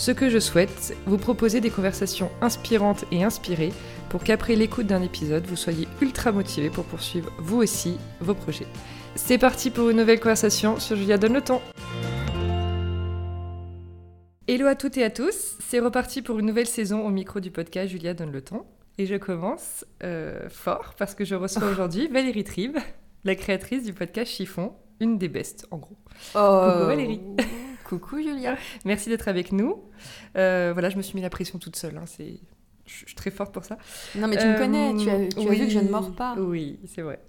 Ce que je souhaite, vous proposer des conversations inspirantes et inspirées pour qu'après l'écoute d'un épisode, vous soyez ultra motivé pour poursuivre vous aussi vos projets. C'est parti pour une nouvelle conversation sur Julia Donne le temps. Hello à toutes et à tous, c'est reparti pour une nouvelle saison au micro du podcast Julia Donne le temps. Et je commence euh, fort parce que je reçois aujourd'hui Valérie Tribe, la créatrice du podcast Chiffon, une des bestes en gros. Oh. Coucou Valérie. Coucou Julia. Merci d'être avec nous. Euh, voilà, je me suis mis la pression toute seule. hein, c'est... Je suis très forte pour ça. Non mais tu me connais, tu as, tu as vu que je ne mords pas. Oui, c'est vrai.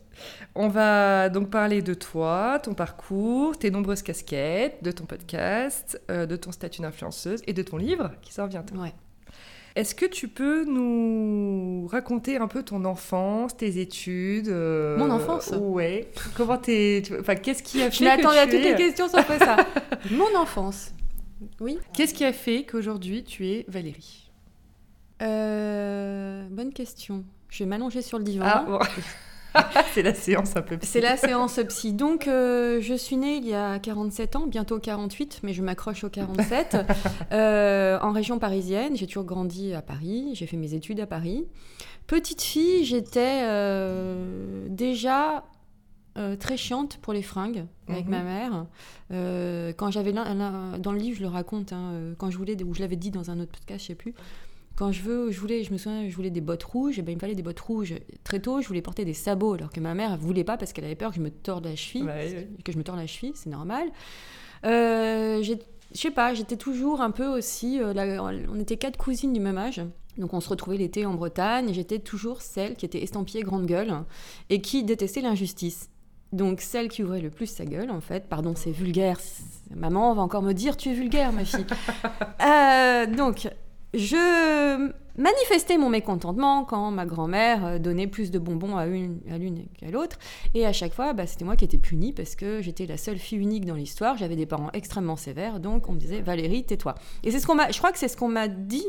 On va donc parler de toi, ton parcours, tes nombreuses casquettes, de ton podcast, euh, de ton statut d'influenceuse et de ton livre qui sort bientôt. Ouais. Est-ce que tu peux nous raconter un peu ton enfance, tes études euh, Mon enfance Ouais. Comment t'es... Enfin, qu'est-ce qui a fait Je m'attendais à toutes es- les questions sauf ça. Mon enfance. Oui. Qu'est-ce qui a fait qu'aujourd'hui tu es Valérie? Euh, bonne question. Je vais m'allonger sur le divan. Ah, bon. c'est la séance un peu psy. C'est la séance psy. Donc, euh, je suis née il y a 47 ans, bientôt 48, mais je m'accroche au 47, euh, en région parisienne. J'ai toujours grandi à Paris, j'ai fait mes études à Paris. Petite fille, j'étais euh, déjà euh, très chiante pour les fringues avec Mhm. ma mère. Euh, quand j'avais dans le livre, je le raconte, hein, quand je voulais, ou je l'avais dit dans un autre podcast, je sais plus. Quand je veux, je voulais, je me souviens, je voulais des bottes rouges, et ben il me fallait des bottes rouges. Très tôt, je voulais porter des sabots, alors que ma mère, elle voulait pas parce qu'elle avait peur que je me torde la cheville, ouais. que je me torde la cheville, c'est normal. Euh, je sais pas, j'étais toujours un peu aussi. euh, la- on était quatre cousines du même âge. Donc on se retrouvait l'été en Bretagne et j'étais toujours celle qui était estampillée grande gueule et qui détestait l'injustice. Donc celle qui ouvrait le plus sa gueule en fait, pardon c'est vulgaire, maman va encore me dire tu es vulgaire ma fille. Euh, donc je manifestais mon mécontentement quand ma grand-mère euh, donnait plus de bonbons à une à l'une qu'à l'autre et à chaque fois bah, c'était moi qui étais punie parce que j'étais la seule fille unique dans l'histoire, j'avais des parents extrêmement sévères donc on me disait Valérie tais-toi. Et c'est ce qu'on m'a je crois que c'est ce qu'on m'a dit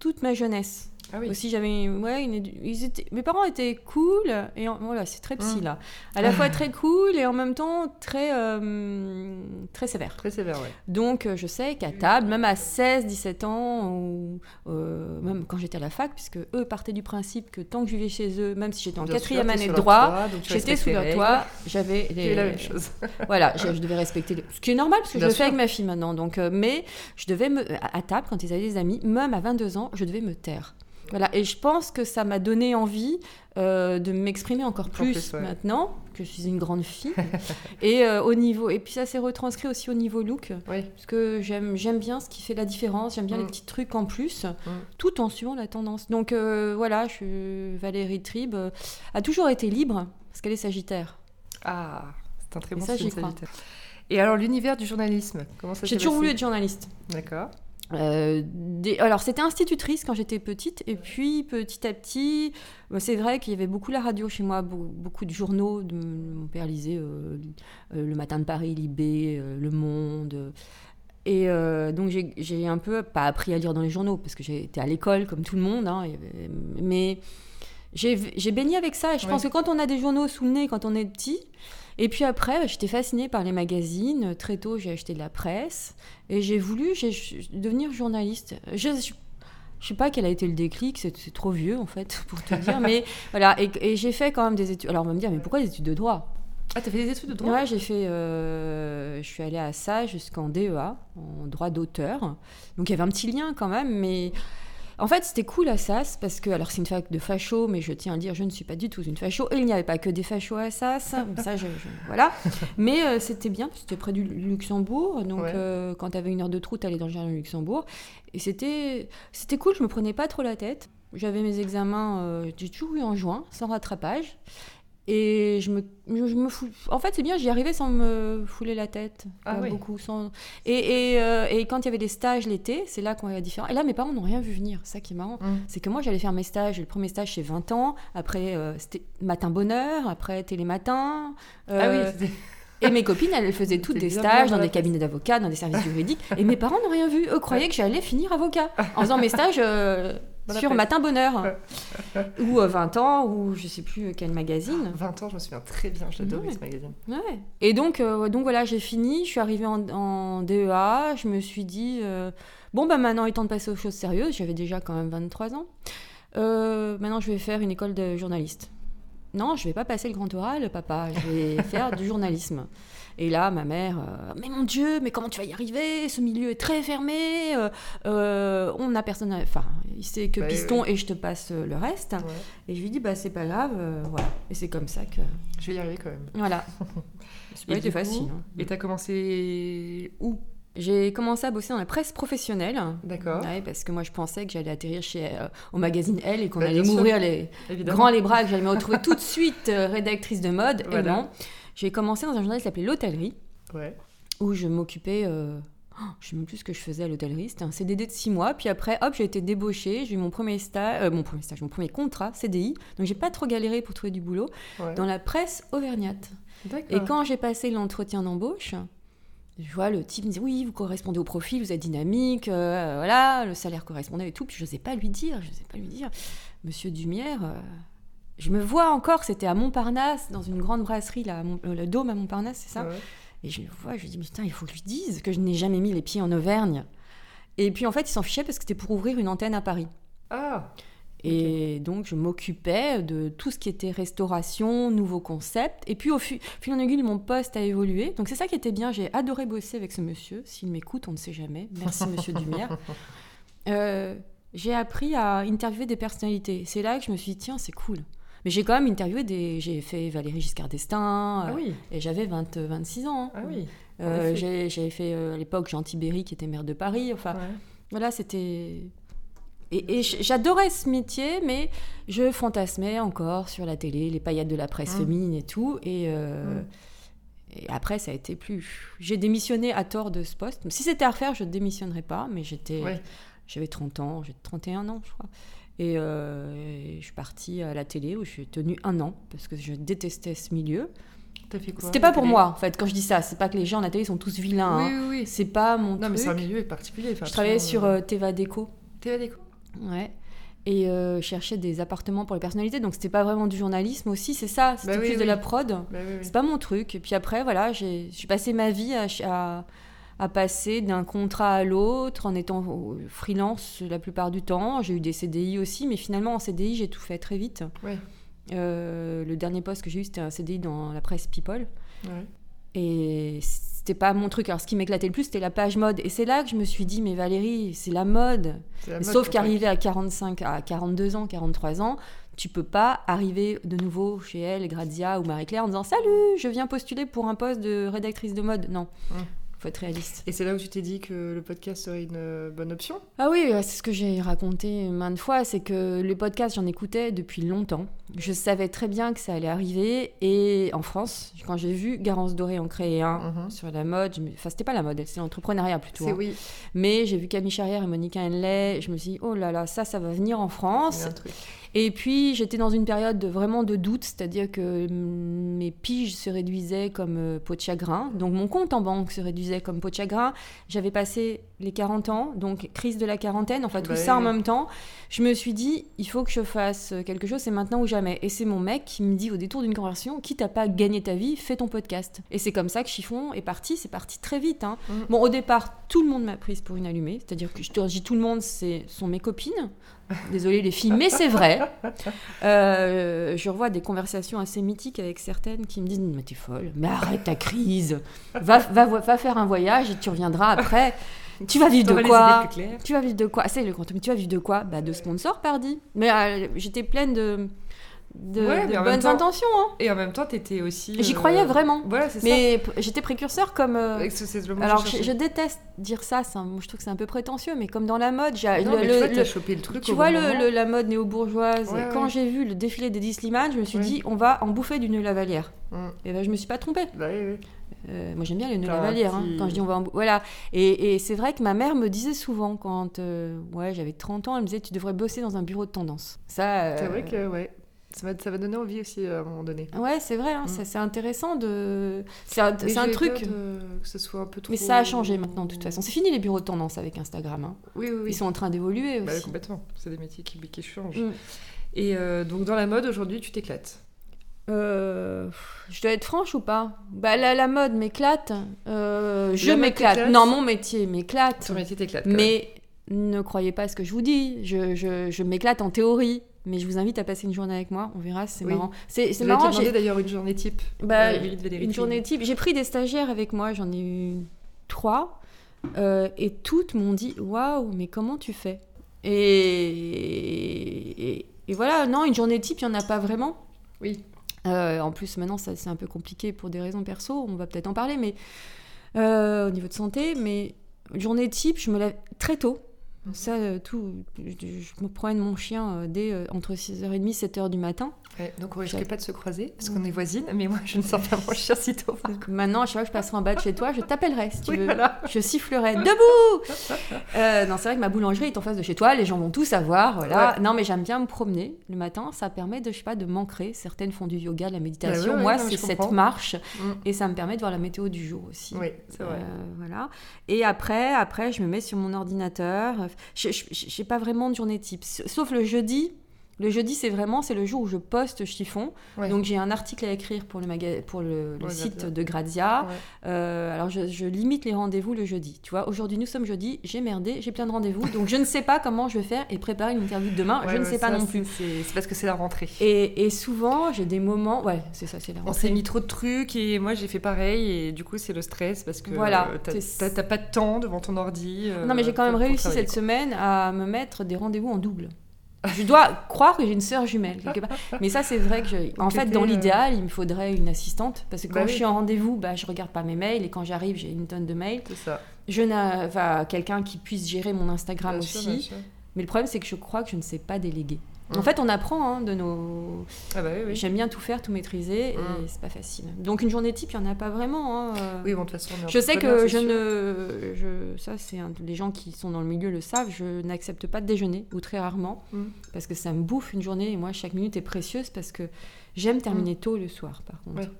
toute ma jeunesse. Ah oui. Aussi, j'avais, ouais, une ils étaient- mes parents étaient cool et en- voilà, c'est très psy Mm. là, à la fois très cool et en même temps très euh, très sévère. Très sévère, ouais. Donc, euh, je sais qu'à table, même à 16, 17 ans, ou euh, même quand j'étais à la fac, puisque eux partaient du principe que tant que je vivais chez eux, même si j'étais en quatrième année de droit, j'étais sous leur toit, j'avais les... la même chose. Voilà, je, je devais respecter, les- ce qui est normal parce que Bien je le fais avec ma fille maintenant. Donc, euh, mais je devais me, à à table quand ils avaient des amis, même à 22 ans, je devais me taire. Voilà, et je pense que ça m'a donné envie euh, de m'exprimer encore plus, plus, ouais. maintenant que je suis une grande fille. et euh, au niveau, et puis ça s'est retranscrit aussi au niveau look, Oui. parce que j'aime j'aime bien ce qui fait la différence, j'aime bien Mm. les petits trucs en plus, tout en suivant la tendance. Donc euh, voilà, je, Valérie Tribe a toujours été libre parce qu'elle est Sagittaire. Ah, c'est un très Et bon ça, signe. Sagittaire. Et alors, l'univers du journalisme, comment ça J'ai toujours voulu être journaliste. D'accord. Euh, Alors, c'était institutrice quand j'étais petite, et puis petit à petit, bah, c'est vrai qu'il y avait beaucoup la radio chez moi, beau- beaucoup de journaux. mon père lisait euh, euh, Le Matin de Paris, Libé, Le Monde. et donc, j'ai- un peu, pas appris à lire dans les journaux, parce que j'étais à l'école comme tout le monde, hein, mais j'ai baigné avec ça. Je Ouais. pense que quand on a des journaux sous le nez, quand on est petit, et puis après, bah, j'étais fascinée par les magazines. Très tôt, j'ai acheté de la presse. Et j'ai voulu devenir journaliste. Je, je, je sais pas quel a été le déclic, c'est c'est trop vieux en fait pour te dire, mais voilà. Et, et j'ai fait quand même des études. Alors on va me dire, mais pourquoi des études de droit? Ah, t'as fait des études de droit? Ouais, j'ai fait. euh, je suis allée à ça jusqu'en DEA, en droit d'auteur. Donc il y avait un petit lien quand même, mais. En fait, c'était cool à Sas parce que, alors c'est une fac de facho, mais je tiens à dire, je ne suis pas du tout une facho. Et il n'y avait pas que des fachos à Sas, ça, je, je- voilà. Mais euh, c'était bien, c'était près du Luxembourg, donc Ouais. euh, quand tu avais une heure de trou, tu allais dans le jardin du Luxembourg. Et c'était c'était cool, je me prenais pas trop la tête. J'avais mes examens, euh, j'ai toujours eu en juin, sans rattrapage. Et je me, je me fous. En fait, c'est bien, j'y arrivais sans me fouler la tête. Ah oui. beaucoup. Sans... Et, et, euh, et quand il y avait des stages l'été, c'est là qu'on voyait la différence. Et là, mes parents n'ont rien vu venir. Ça qui est marrant. Mm. C'est que moi, j'allais faire mes stages. Le premier stage, c'est 20 ans. Après, euh, c'était matin bonheur. Après, télématin. Ah Euh, oui, c'était- et mes copines, elles faisaient toutes des stages dans des cabinets d'avocats, dans des services juridiques. Et mes parents n'ont rien vu. Eux croyaient que j'allais finir avocat en faisant mes stages euh, sur. Matin Bonheur. ou euh, 20 ans, ou je sais plus quel magazine. 20 ans, je me souviens très bien, j'adorais Ouais. ce magazine. Ouais. Et donc, euh, donc voilà, j'ai fini. Je suis arrivée en, en DEA. Je me suis dit, euh, bon, bah maintenant, il est temps de passer aux choses sérieuses. J'avais déjà quand même 23 ans. Euh, maintenant, je vais faire une école de journaliste. Non, je vais pas passer le grand oral, papa. Je vais faire du journalisme. Et là, ma mère, euh, mais mon Dieu, mais comment tu vas y arriver? Ce milieu est très fermé. euh, euh, on n'a personne. à- Enfin, il sait que Bah, piston et je te passe le reste. Ouais. Et je lui dis, bah c'est pas grave, voilà. Et c'est comme ça que. Je vais y arriver quand même. Voilà. C'est pas été facile. hein. Et t'as commencé où? J'ai commencé à bosser dans la presse professionnelle. D'accord. Ouais, parce que moi, je pensais que j'allais atterrir chez, euh, au magazine Elle et qu'on Bah, allait m'ouvrir les grands les bras, que j'allais me retrouver tout de suite euh, rédactrice de mode. Et non. J'ai commencé dans un journal qui s'appelait L'Hôtellerie, Ouais. où je m'occupais. euh, oh, je sais même plus ce que je faisais à l'hôtellerie. C'était un CDD de six mois. Puis après, hop, j'ai été débauchée. J'ai eu mon premier stage, euh, mon premier stage, mon premier contrat CDI. Donc j'ai pas trop galéré pour trouver du boulot ouais. dans la presse auvergnate. Et quand j'ai passé l'entretien d'embauche, je vois le type me dire oui, vous correspondez au profil, vous êtes dynamique, euh, voilà, le salaire correspondait et tout. Puis je n'osais pas lui dire, je n'osais pas lui dire, Monsieur Dumière, euh, je me vois encore, c'était à Montparnasse, dans une grande brasserie, là, Mont- euh, le Dôme à Montparnasse, c'est ça Ouais. Et je le vois, je lui dis putain, il faut que je lui dise que je n'ai jamais mis les pieds en Auvergne. Et puis en fait, il s'en fichait parce que c'était pour ouvrir une antenne à Paris. Ah, Et donc, je m'occupais de tout ce qui était restauration, nouveaux concepts. Et puis, au fu- fil en aiguille, mon poste a évolué. Donc, c'est ça qui était bien. J'ai adoré bosser avec ce monsieur. S'il m'écoute, on ne sait jamais. Merci, monsieur Dumière. Euh, j'ai appris à interviewer des personnalités. C'est là que je me suis dit, tiens, c'est cool. Mais j'ai quand même interviewé des. J'ai fait Valérie Giscard d'Estaing. ah euh, oui. Et j'avais 20, 26 ans. Ah oui. Euh, J'avais fait euh, à l'époque Jean Tibéry, qui était maire de Paris. Enfin, Ouais. voilà, c'était. Et, j'adorais ce métier, mais je fantasmais encore sur la télé, les paillettes de la presse Mm. féminine et tout. Et, euh, et après, ça a été plus. J'ai démissionné à tort de ce poste. Si c'était à refaire, je ne démissionnerais pas, mais j'étais. Ouais. J'avais 30 ans, j'ai 31 ans, je crois. Et, euh, et je suis partie à la télé où je suis tenue un an parce que je détestais ce milieu. C'était pas pour moi, en fait, quand je dis ça. C'est pas que les gens à la télé sont tous vilains. Oui, hein. oui, oui. C'est pas mon Non, mais truc. c'est un milieu particulier. enfin, Je travaillais sur vois, euh, Teva Déco. TV Déco. Ouais. Et euh, cherchais des appartements pour les personnalités. Donc c'était pas vraiment du journalisme aussi, c'est ça. C'était Bah plus de la prod. Bah. C'est pas mon truc. Et puis après, voilà, j'ai passé ma vie à, à passer d'un contrat à l'autre en étant au- freelance la plupart du temps. J'ai eu des CDI aussi, mais finalement en CDI, j'ai tout fait très vite. Ouais. Euh, le dernier poste que j'ai eu, c'était un CDI dans la presse People. Ouais. Et c'était pas mon truc. Alors, ce qui m'éclatait le plus, c'était la page mode. Et c'est là que je me suis dit, mais Valérie, c'est la mode. C'est la mode Sauf qu'arriver à 45, à 42 ans, 43 ans, tu peux pas arriver de nouveau chez elle, Grazia ou Marie-Claire en disant Salut, je viens postuler pour un poste de rédactrice de mode. Non. Faut être réaliste. Et c'est là où tu t'es dit que le podcast serait une euh, bonne option? Ah oui, euh, c'est ce que j'ai raconté maintes fois, c'est que les podcasts, j'en écoutais depuis longtemps. Je savais très bien que ça allait arriver. Et en France, quand j'ai vu Garance Doré en créer un Mhm. sur la mode, je me- enfin, c'était pas la mode, c'est l'entrepreneuriat plutôt. C'est hein. oui, Mais j'ai vu Camille Charrière et Monica Henley, je me suis dit, oh là là, ça, ça va venir en il France. y a un truc. Et puis j'étais dans une période de, vraiment de doute, c'est-à-dire que mes piges se réduisaient comme euh, peau de chagrin, donc mon compte en banque se réduisait comme peau de chagrin. J'avais passé les 40 ans, donc crise de la quarantaine, enfin tout ça en même temps. Je me suis dit, il faut que je fasse quelque chose, c'est maintenant ou jamais. Et c'est mon mec qui me dit au détour d'une conversation, quitte à pas gagner ta vie, fais ton podcast. Et c'est comme ça que Chiffon est parti, c'est parti très vite. hein. Mm. Bon, au départ, tout le monde m'a prise pour une allumée, c'est-à-dire que je te dis tout le monde, c'est sont mes copines. Désolée les filles, mais c'est vrai. Euh, je revois des conversations assez mythiques avec certaines qui me disent Mais t'es folle, mais arrête ta crise, va, va, va faire un voyage et tu reviendras après. Tu vas vivre de quoi. Tu vas vivre de quoi? Ah, C'est le grand tu vas vivre de quoi? Bah de sponsors, pardi. Mais euh, j'étais pleine de de, Ouais, bonnes temps- intentions. hein. Et en même temps, t'étais aussi. J'y euh, croyais vraiment. Voilà, c'est ça. Mais j'étais précurseur comme. euh, c'est le alors, je déteste dire ça, c'est un- je trouve que c'est un peu prétentieux, mais comme dans la mode, j'ai Non, le- mais le- tu vois, le- t'as chopé le truc. tu au vois le- la mode néo-bourgeoise, Ouais, quand ouais. j'ai vu le défilé des Slimane, je me suis dit, on va en bouffer du nœud lavalière. Mm. Et ben, je me suis pas trompée. Bah oui, oui. Euh, moi, j'aime bien les nœuds lavalières, hein, quand je dis on va en Voilà. Et, et c'est vrai que ma mère me disait souvent, quand euh, ouais, j'avais 30 ans, elle me disait, tu devrais bosser dans un bureau de tendance. Ça. euh, C'est vrai que, ouais. Ça va, ça va donner envie aussi euh, à un moment donné. Ouais, c'est vrai, hein, Mm. c'est intéressant de. C'est un, truc. peur de- que ce soit un peu trop. Mais ça a changé maintenant, de toute façon. C'est fini les bureaux de tendance avec Instagram. hein. Oui, oui, oui. Ils sont en train d'évoluer Bah, aussi. complètement. C'est des métiers qui, qui changent. Mm. Et euh, donc, dans la mode, aujourd'hui, tu t'éclates. Euh, je dois être franche ou pas? Bah la, la mode m'éclate. Euh, je m'éclate. Non, mon métier m'éclate. Ton métier t'éclate. même. Mais ne croyez pas à ce que je vous dis. Je, je- je m'éclate en théorie. Mais je vous invite à passer une journée avec moi. On verra, c'est Oui. marrant. C'est marrant. j'ai- d'ailleurs une journée type. Bah, Euh, une journée type. J'ai pris des stagiaires avec moi. J'en ai eu trois. Euh, et toutes m'ont dit Waouh, mais comment tu fais? Et, et, et voilà, non, une journée type, il n'y en a pas vraiment. Oui. Euh, en plus, maintenant, c'est un peu compliqué pour des raisons perso, on va peut-être en parler, mais au niveau de santé. Mais une journée type, je me lève très tôt. Ça, euh, tout, je, je me promène mon chien euh, dès euh, entre 6h30 et 7h du matin. Ouais, donc on risque pas de se croiser parce qu'on est voisines, mais moi je ne sors pas mon chien si tôt. Donc maintenant, à chaque fois que je passerai en bas de chez toi, je t'appellerai si tu Oui, veux. voilà. Je sifflerai debout. Euh, non, c'est vrai que ma boulangerie est en face de chez toi. Les gens vont tout savoir. Voilà. Ouais. Non, mais j'aime bien me promener le matin. Ça permet de, je sais pas, de m'ancrer. Certaines font du yoga, de la méditation. Bah ouais, Moi, c'est cette marche Mm. et ça me permet de voir la météo du jour aussi. Oui, c'est vrai. Euh, voilà. Et après, après, je me mets sur mon ordinateur. Je n'ai pas vraiment de journée type, sauf le jeudi. Le jeudi, c'est vraiment c'est le jour où je poste chiffon. Ouais. Donc j'ai un article à écrire pour le, maga- pour le, le Ouais, site Grazia. de Grazia. Ouais. Euh, alors je, je limite les rendez-vous le jeudi. Tu vois, aujourd'hui nous sommes jeudi, j'ai merdé, j'ai plein de rendez-vous, donc je ne sais pas comment je vais faire et préparer une interview de demain. Je ne sais pas non plus. C'est parce que c'est la rentrée. Et, et souvent j'ai des moments, ouais, c'est ça, c'est la On rentrée. s'est mis trop de trucs et moi j'ai fait pareil et du coup c'est le stress parce que Voilà, euh, t'as- pas de temps devant ton ordi. euh, Non, mais j'ai quand même réussi cette quoi. semaine à me mettre des rendez-vous en double. Je dois croire que j'ai une sœur jumelle quelque part. Mais ça, c'est vrai que, je... en fait, dans l'idéal, il me faudrait une assistante parce que quand Bah je oui. suis en rendez-vous, bah, je regarde pas mes mails et quand j'arrive, j'ai une tonne de mails. C'est ça. Je n'ai enfin, quelqu'un qui puisse gérer mon Instagram Bien sûr, aussi. bien sûr. Mais le problème, c'est que je crois que je ne sais pas déléguer. Mm. En fait, on apprend hein, de nos. Ah bah oui, oui. J'aime bien tout faire, tout maîtriser, et Mm. c'est pas facile. Donc une journée type, il y en a pas vraiment. hein, euh. Oui, bon, de toute façon, on est Je sais que je ne, je, ça c'est un- les gens qui sont dans le milieu le savent. Je n'accepte pas de déjeuner ou très rarement Mm. parce que ça me bouffe une journée et moi chaque minute est précieuse parce que j'aime terminer tôt le soir par contre. Mm. Ouais.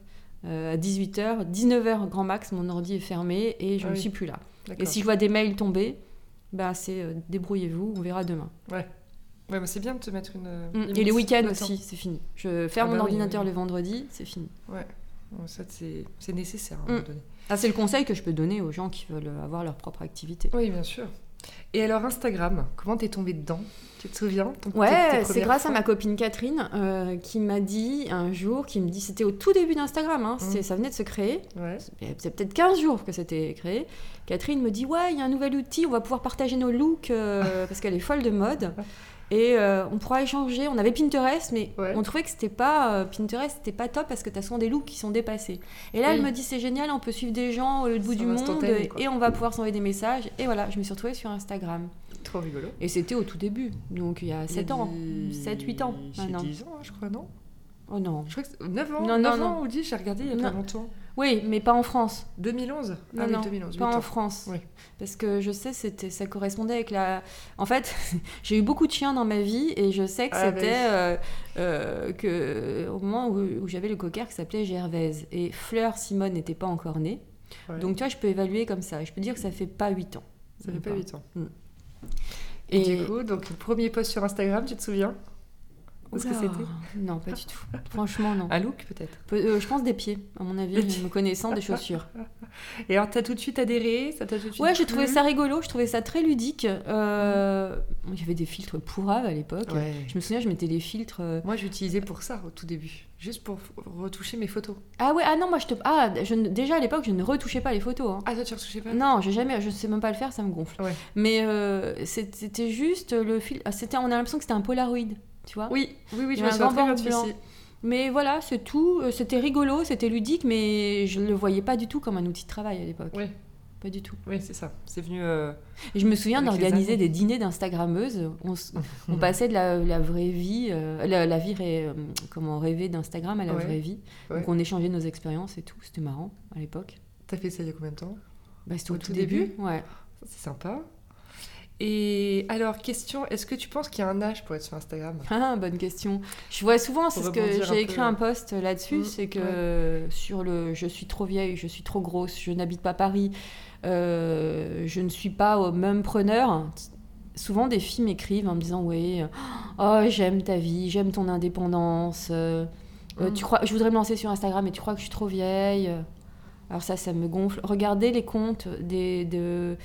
Euh, à 18h, 19h grand max, mon ordi est fermé et je Ah ne oui. suis plus là. Et si je vois des mails tomber, bah c'est euh, débrouillez-vous, on verra demain. Ouais, mais c'est bien de te mettre une. Mm. Et les week-ends aussi, c'est fini. Je ferme Ah bah mon oui, ordinateur oui. le vendredi, c'est fini. Ouais. Bon, ça, c'est nécessaire à un Mm. moment donné. Ah, c'est le conseil que je peux donner aux gens qui veulent avoir leur propre activité. Oui, bien sûr. Et alors, Instagram, comment t'es tombée dedans? Tu te souviens? Ouais, c'est grâce à ma copine Catherine euh, qui m'a dit un jour, qui me dit, c'était au tout début d'Instagram, hein, Mm. ça venait de se créer, Ouais. c'est peut-être 15 jours que c'était créé. Catherine me dit, ouais, il y a un nouvel outil, on va pouvoir partager nos looks, euh, parce qu'elle est folle de mode. Et euh, on pourra échanger. On avait Pinterest, mais Ouais. on trouvait que c'était pas euh, Pinterest, c'était pas top parce que t'as souvent des looks qui sont dépassés. Et là, Oui. elle me dit c'est génial, on peut suivre des gens au bout du monde quoi. et on va pouvoir s'envoyer des messages. Et voilà, je me suis retrouvée sur Instagram. Trop rigolo. Et c'était au tout début, donc il y a 7 ans, Il- 7-8 ans maintenant. 10 ans, hein, je crois, non? Oh non. Je crois que c'est 9 ans. Non, non, 9 non. ans ou 10, j'ai regardé il y a pas longtemps. Oui, mais pas en France. 2011 Non, Ah oui, non, 2011, pas 8 en. France. Oui. Parce que je sais, c'était, ça correspondait avec la. En fait, j'ai eu beaucoup de chiens dans ma vie et je sais que Ah, bah c'était oui. euh, euh, que au moment où, où j'avais le cocker qui s'appelait Gervaise et Fleur Simone n'était pas encore née. Ouais. Donc tu vois, je peux évaluer comme ça. Je peux dire que ça fait pas 8 ans. ça fait pas 8 ans. Mm. Et, du coup, donc, le premier post sur Instagram, tu te souviens? Ce que c'était Non, pas du tout. Franchement, non. Un look, peut-être Peu- euh, je pense des pieds, à mon avis, me connaissant des chaussures. Et alors, t'as tout de suite adhéré Ça tout de suite Ouais, j'ai trouvé ça rigolo, je trouvais ça très ludique. Euh, Il y avait des filtres pourraves à l'époque. Ouais. Je me souviens, je mettais des filtres. euh, Moi, j'utilisais pour ça au tout début, juste pour retoucher mes photos. Ah ouais, ah non, moi je te. Ah, je déjà à l'époque, je ne retouchais pas les photos. hein. Ah, toi, tu retouchais pas? Non, j'ai jamais, je sais même pas le faire, ça me gonfle. Ouais. Mais euh, c'était juste le fil. ah, C'était, on a l'impression que c'était un Polaroid. Tu vois. Oui, oui, oui, je me souviens très bien de. Mais voilà, c'est tout. Euh, C'était rigolo, c'était ludique, mais je ne le voyais pas du tout comme un outil de travail à l'époque. Oui. Pas du tout. Oui, c'est ça. C'est venu. euh, je me souviens d'organiser des dîners d'Instagrammeuses. On, passait de la, la vraie vie, euh, la, la vie ré- euh, comment rêver d'Instagram à la Ouais. vraie vie. Ouais. Donc on échangeait nos expériences et tout. C'était marrant à l'époque. T'as fait ça il y a combien de temps? Bah, c'était Au au, tout tout début. début? Ouais. C'est sympa. Et alors, question est-ce que tu penses qu'il y a un âge pour être sur Instagram? Ah, bonne question. Je vois souvent, c'est ce que j'ai écrit peu. un post là-dessus, Mm, c'est que ouais. sur le je suis trop vieille, je suis trop grosse, je n'habite pas Paris, euh, je ne suis pas au même preneur. Souvent, des filles m'écrivent en me disant Oui, euh, oh, j'aime ta vie, j'aime ton indépendance. euh, euh, Mm. tu crois, je voudrais me lancer sur Instagram, mais tu crois que je suis trop vieille? Alors, ça, ça me gonfle. Regardez les comptes des, de,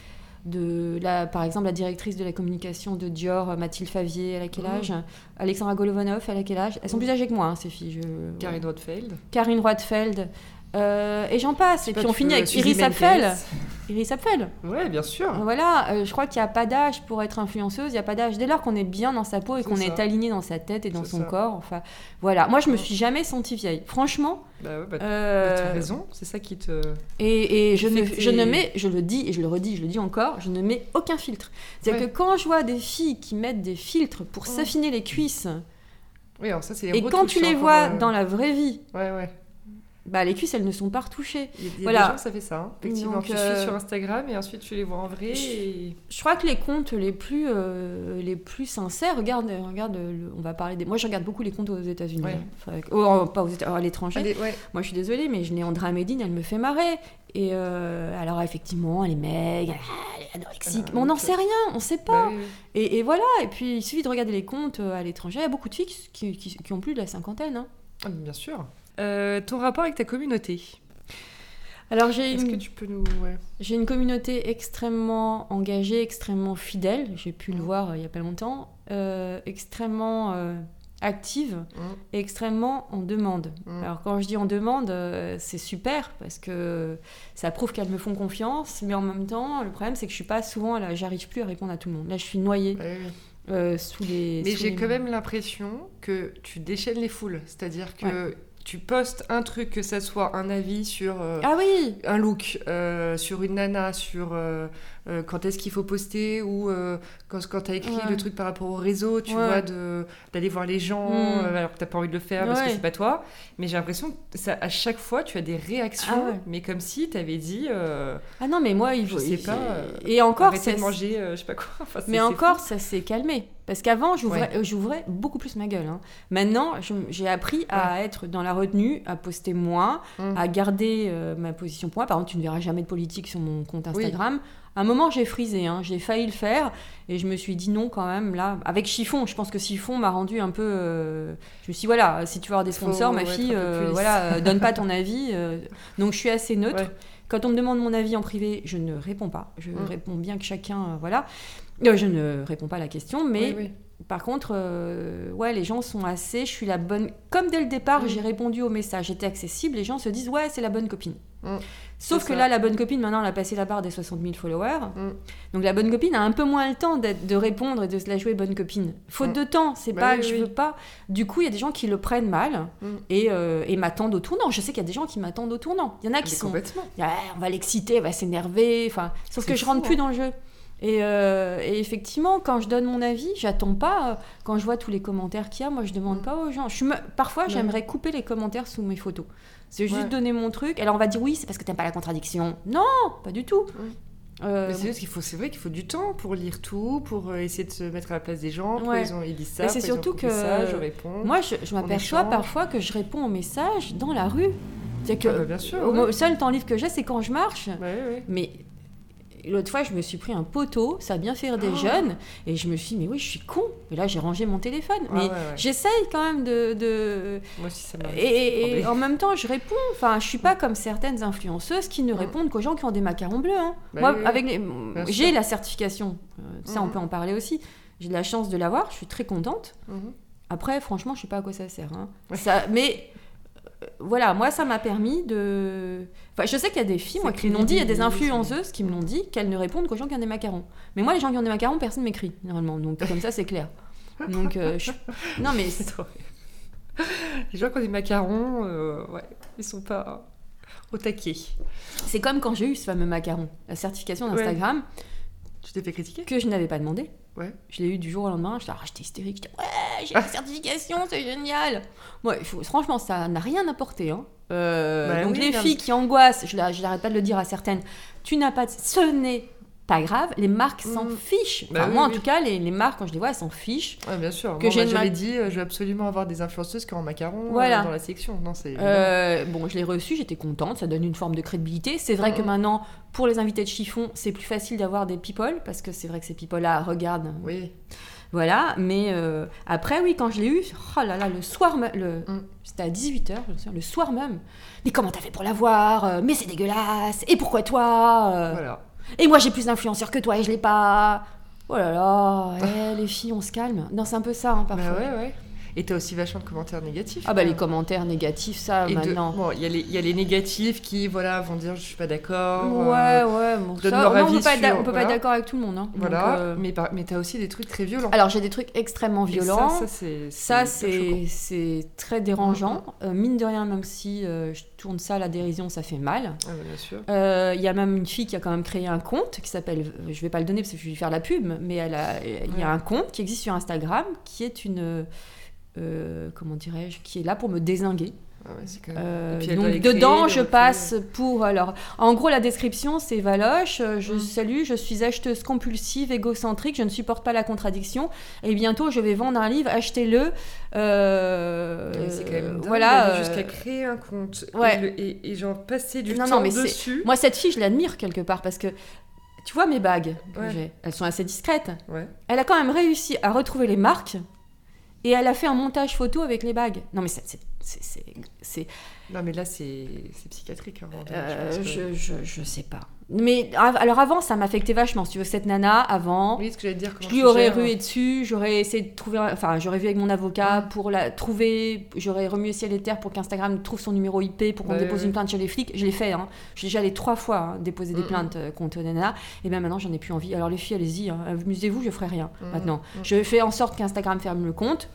de la, par exemple, la directrice de la communication de Dior, Mathilde Favier, elle a quel Mhm. âge? Alexandra Golovanov, elle a quel âge? Elles sont plus âgées que moi, hein, ces filles. Je... Karine Rothfeld. Karine Roitfeld. Euh, et j'en passe. Et Pas, puis on finit avec Iris. Apfel. Iris Apfel. Ouais, bien sûr. Voilà, euh, je crois qu'il n'y a pas d'âge pour être influenceuse, il n'y a pas d'âge. Dès lors qu'on est bien dans sa peau et qu'on est aligné dans sa tête et dans son ça. corps, enfin, voilà. Moi, je me suis jamais sentie vieille. Franchement, Bah ouais, bah, euh, bah, t'as raison. C'est ça qui te. et, et je, ne, je ne mets, je le dis et je le redis, je le dis encore, je ne mets aucun filtre. C'est-à-dire Ouais. que quand je vois des filles qui mettent des filtres pour s'affiner les cuisses, Oui, alors ça, c'est et quand tu les vois dans la vraie vie, Ouais, ouais. Bah les cuisses elles ne sont pas retouchées. Il y a, Voilà. gens, ça fait ça. hein. Effectivement, Donc, tu euh, suis sur Instagram et ensuite tu les vois en vrai. Et... Je crois que les comptes les plus, euh, les plus sincères, regarde, regarde le- on va parler des. Moi, je regarde beaucoup les comptes aux États-Unis. Ouais. hein. Enfin, oh, pas aux États- à l'étranger. Ouais. Moi, je suis désolée, mais je n'ai Andrea Medine, elle me fait marrer. Et euh, alors, effectivement, elle est maigre, elle est anorexique. Ah, mais on n'en sait rien, on sait pas. Bah, oui. Et, et voilà, et puis il suffit de regarder les comptes euh, à l'étranger. Il y a beaucoup de filles qui, qui, qui ont plus de la cinquantaine. hein. Ah, bien sûr. Euh, ton rapport avec ta communauté Alors, j'ai une, que tu peux nous. Ouais. j'ai une communauté extrêmement engagée, extrêmement fidèle. J'ai pu le Mhm. voir euh, il y a pas longtemps. euh, extrêmement euh, active. Mmh. et extrêmement en demande. Mm. Alors quand je dis en demande, euh, c'est super parce que ça prouve qu'elles me font confiance, mais en même temps, le problème c'est que je suis pas souvent là, j'arrive plus à répondre à tout le monde. Là, je suis noyée euh, sous les. Mais j'ai les- quand même l'impression que tu déchaînes les foules. C'est-à-dire que tu postes un truc, que ça soit un avis sur euh, Ah oui. un look, euh, sur une nana, sur euh, euh, quand est-ce qu'il faut poster, ou euh, quand, quand tu as écrit Ouais. le truc par rapport au réseau, tu Ouais. vois, d'aller voir les gens, Mm. euh, alors que tu pas envie de le faire parce que c'est pas toi. Mais j'ai l'impression que ça, à chaque fois, tu as des réactions, Ah mais comme si tu avais dit Ah non, mais moi, il Je faut. sais il- pas, Et encore, ça de manger, je sais pas quoi. Enfin, c'est- Mais c'est encore, fou. ça s'est calmé. Parce qu'avant, j'ouvrais beaucoup plus ma gueule. hein. Maintenant, je- j'ai appris à être dans la retenue, à poster moins, Mm. à garder euh, ma position pour moi. Par exemple, tu ne verras jamais de politique sur mon compte Oui. À un moment, j'ai frisé. hein. J'ai failli le faire. Et je me suis dit non quand même. Là, avec Chiffon, je pense que Chiffon m'a rendu un peu... euh, Je me suis dit, voilà, si tu veux avoir des Faut, sponsors, ma fille, euh, voilà, euh, donne pas ton avis. euh. Donc, je suis assez neutre. Ouais. Quand on me demande mon avis en privé, je ne réponds pas. Je Mm. réponds bien que chacun, voilà. Je ne réponds pas à la question, mais Oui, oui. par contre, euh, ouais, les gens sont assez. Je suis la bonne. Comme dès le départ, Mm. j'ai répondu au message, j'étais accessible. Les gens se disent, ouais, c'est la bonne copine. Mm. Sauf que là, la bonne copine, maintenant, elle a passé la barre des 60 000 followers. Mm. Donc la bonne copine a un peu moins le temps de répondre et de se la jouer bonne copine. Faute Mm. de temps, c'est Bah pas oui, que je oui. veux pas. Du coup, il y a des gens qui le prennent mal et, euh, et m'attendent au tournant. Je sais qu'il y a des gens qui m'attendent au tournant. Il y en a qui Mais sont complètement. ah, on va l'exciter, elle va s'énerver. Enfin, sauf que je rentre plus hein. dans le jeu. Et, euh, et effectivement, quand je donne mon avis, j'attends pas. euh, quand je vois tous les commentaires qu'il y a, moi je demande pas aux gens. Je suis me- Parfois, j'aimerais couper les commentaires sous mes photos. C'est juste Ouais. donner mon truc. Alors on va dire oui, c'est parce que t'aimes pas la contradiction. Non, pas du tout. Euh, c'est juste qu'il faut, c'est vrai qu'il faut du temps pour lire tout, pour euh, essayer de se mettre à la place des gens. Ouais. ils, ont, ils disent ça Mais c'est pourquoi ils ont surtout que- ça, je réponds. moi, je, je m'aperçois parfois que je réponds aux messages dans la rue. C'est que Ah bah, bien sûr, ouais. le seul temps libre que j'ai, c'est quand je marche. Ouais, ouais. Mais l'autre fois, je me suis pris un poteau, ça a bien fait des Oh. jeunes, et je me suis dit, mais oui, je suis con. Et là, j'ai rangé mon téléphone. Ah mais ouais, ouais. j'essaye quand même de. de- Moi aussi, ça m'a. Et, et- en même temps, je réponds. Enfin, je suis pas comme certaines influenceuses qui ne Mm. répondent qu'aux gens qui ont des macarons bleus. hein. Bah Moi, oui, avec les- j'ai la certification. Euh, ça, on Mhm. peut en parler aussi. J'ai de la chance de l'avoir. Je suis très contente. Mhm. Après, franchement, je sais pas à quoi ça sert. hein. Ça, mais voilà, moi, ça m'a permis de. Enfin, je sais qu'il y a des filles, moi, qui l'ont dit, il y a des influenceuses qui me l'ont dit, qu'elles ne répondent qu'aux gens qui ont des macarons. Mais moi, les gens qui ont des macarons, personne m'écrit, généralement. Donc, comme ça, c'est clair. Donc, euh, je- non mais. Les gens qui ont des macarons, euh, ouais, ils sont pas au taquet. c'est comme quand j'ai eu ce fameux macaron, la certification Ouais. Tu t'es fait critiquer que je n'avais pas demandé. Ouais. Je l'ai eu du jour au lendemain. J'étais ah, hystérique. J'étais ouais, j'ai la certification, c'est génial. Moi, franchement, ça n'a rien apporté. Hein. Euh, Bah donc oui, les filles qui angoissent, je la- je n'arrête pas de le dire à certaines, tu n'as pas, de- ce n'est pas grave. Les marques s'en Mhm. fichent. Bah oui, moi, en tout cas, les, les marques quand je les vois, elles s'en fichent. Ouais, bien sûr. Que Moi, j'ai j'avais ma- dit, euh, je veux absolument avoir des influenceuses qui ont un macaron euh, dans la sélection. Non, c'est. Euh, bon, je l'ai reçu, j'étais contente, ça donne une forme de crédibilité. C'est vrai que Mhm. maintenant, pour les invités de chiffon, c'est plus facile d'avoir des people, parce que c'est vrai que ces people-là regardent. Oui. Voilà, mais euh, après, oui, quand je l'ai eu, oh là là, le soir même, le, Mm. c'était à 18h, je me souviens, le soir même. Mais comment t'as fait pour l'avoir? Mais c'est dégueulasse Et pourquoi toi? Voilà. Et moi, j'ai plus d'influenceurs que toi et je l'ai pas Oh là là, eh, les filles, on se calme. Non, c'est un peu ça, hein, parfois. Bah ouais, ouais. Et t'as aussi vachement de commentaires négatifs. Ah bah les commentaires négatifs, ça, Et maintenant. bon, il y, a les- il y a les négatifs qui, voilà, vont dire je suis pas d'accord. Ouais, euh, ouais, bon, ça, leur non, on peut pas être, d'a- sur- on peut pas être d'accord avec tout le monde. Hein. Donc, Voilà. euh, Mais, par- mais t'as aussi des trucs très violents. Alors, j'ai des trucs extrêmement Et violents. Ça, ça, c'est. C'est très dérangeant. Mm, Euh, mine de rien, même si je tourne ça à la dérision, ça fait mal. Ah, bah, bien sûr. Il y a même une fille qui a quand même créé un compte qui s'appelle, je vais pas le donner parce que je vais lui faire la pub, mais elle il y a un compte qui existe sur Instagram qui est une, euh, comment dirais-je, qui est là pour me désinguer. Ah ouais, quand même- Euh, puis donc créer, dedans, je passe pour alors. En gros, la description c'est Valoche. euh, Je Mm. salue, je suis acheteuse compulsive, égocentrique, je ne supporte pas la contradiction. Et bientôt, je vais vendre un livre, achetez-le. Euh, Mais dingue voilà. jusqu'à créer un compte ouais. et, le- et, et genre passer du Non, non, temps mais c'est- dessus. Moi, cette fille, je l'admire quelque part parce que tu vois mes bagues que Ouais. j'ai, elles sont assez discrètes. Ouais. Elle a quand même réussi à retrouver les marques et elle a fait un montage photo avec les bagues. Non, mais c'est- Non mais là c'est psychiatrique. hein, Euh, je que- je, je, je sais pas. Mais alors avant, ça m'affectait vachement. Si tu veux, cette nana, avant, Oui, ce que j'allais te dire. je lui aurais rué dessus, j'aurais essayé de trouver. Enfin, j'aurais vu avec mon avocat pour la trouver. J'aurais remué ciel et terre pour qu'Instagram trouve son numéro IP pour qu'on Ouais, dépose ouais. une plainte chez les flics. Je l'ai fait. Hein. J'ai déjà allé trois fois hein, déposer des plaintes euh, contre des nanas. Et bien maintenant, j'en ai plus envie. Alors les filles, allez-y. Hein. Amusez-vous, je ferai rien maintenant. Je fais en sorte qu'Instagram ferme le compte.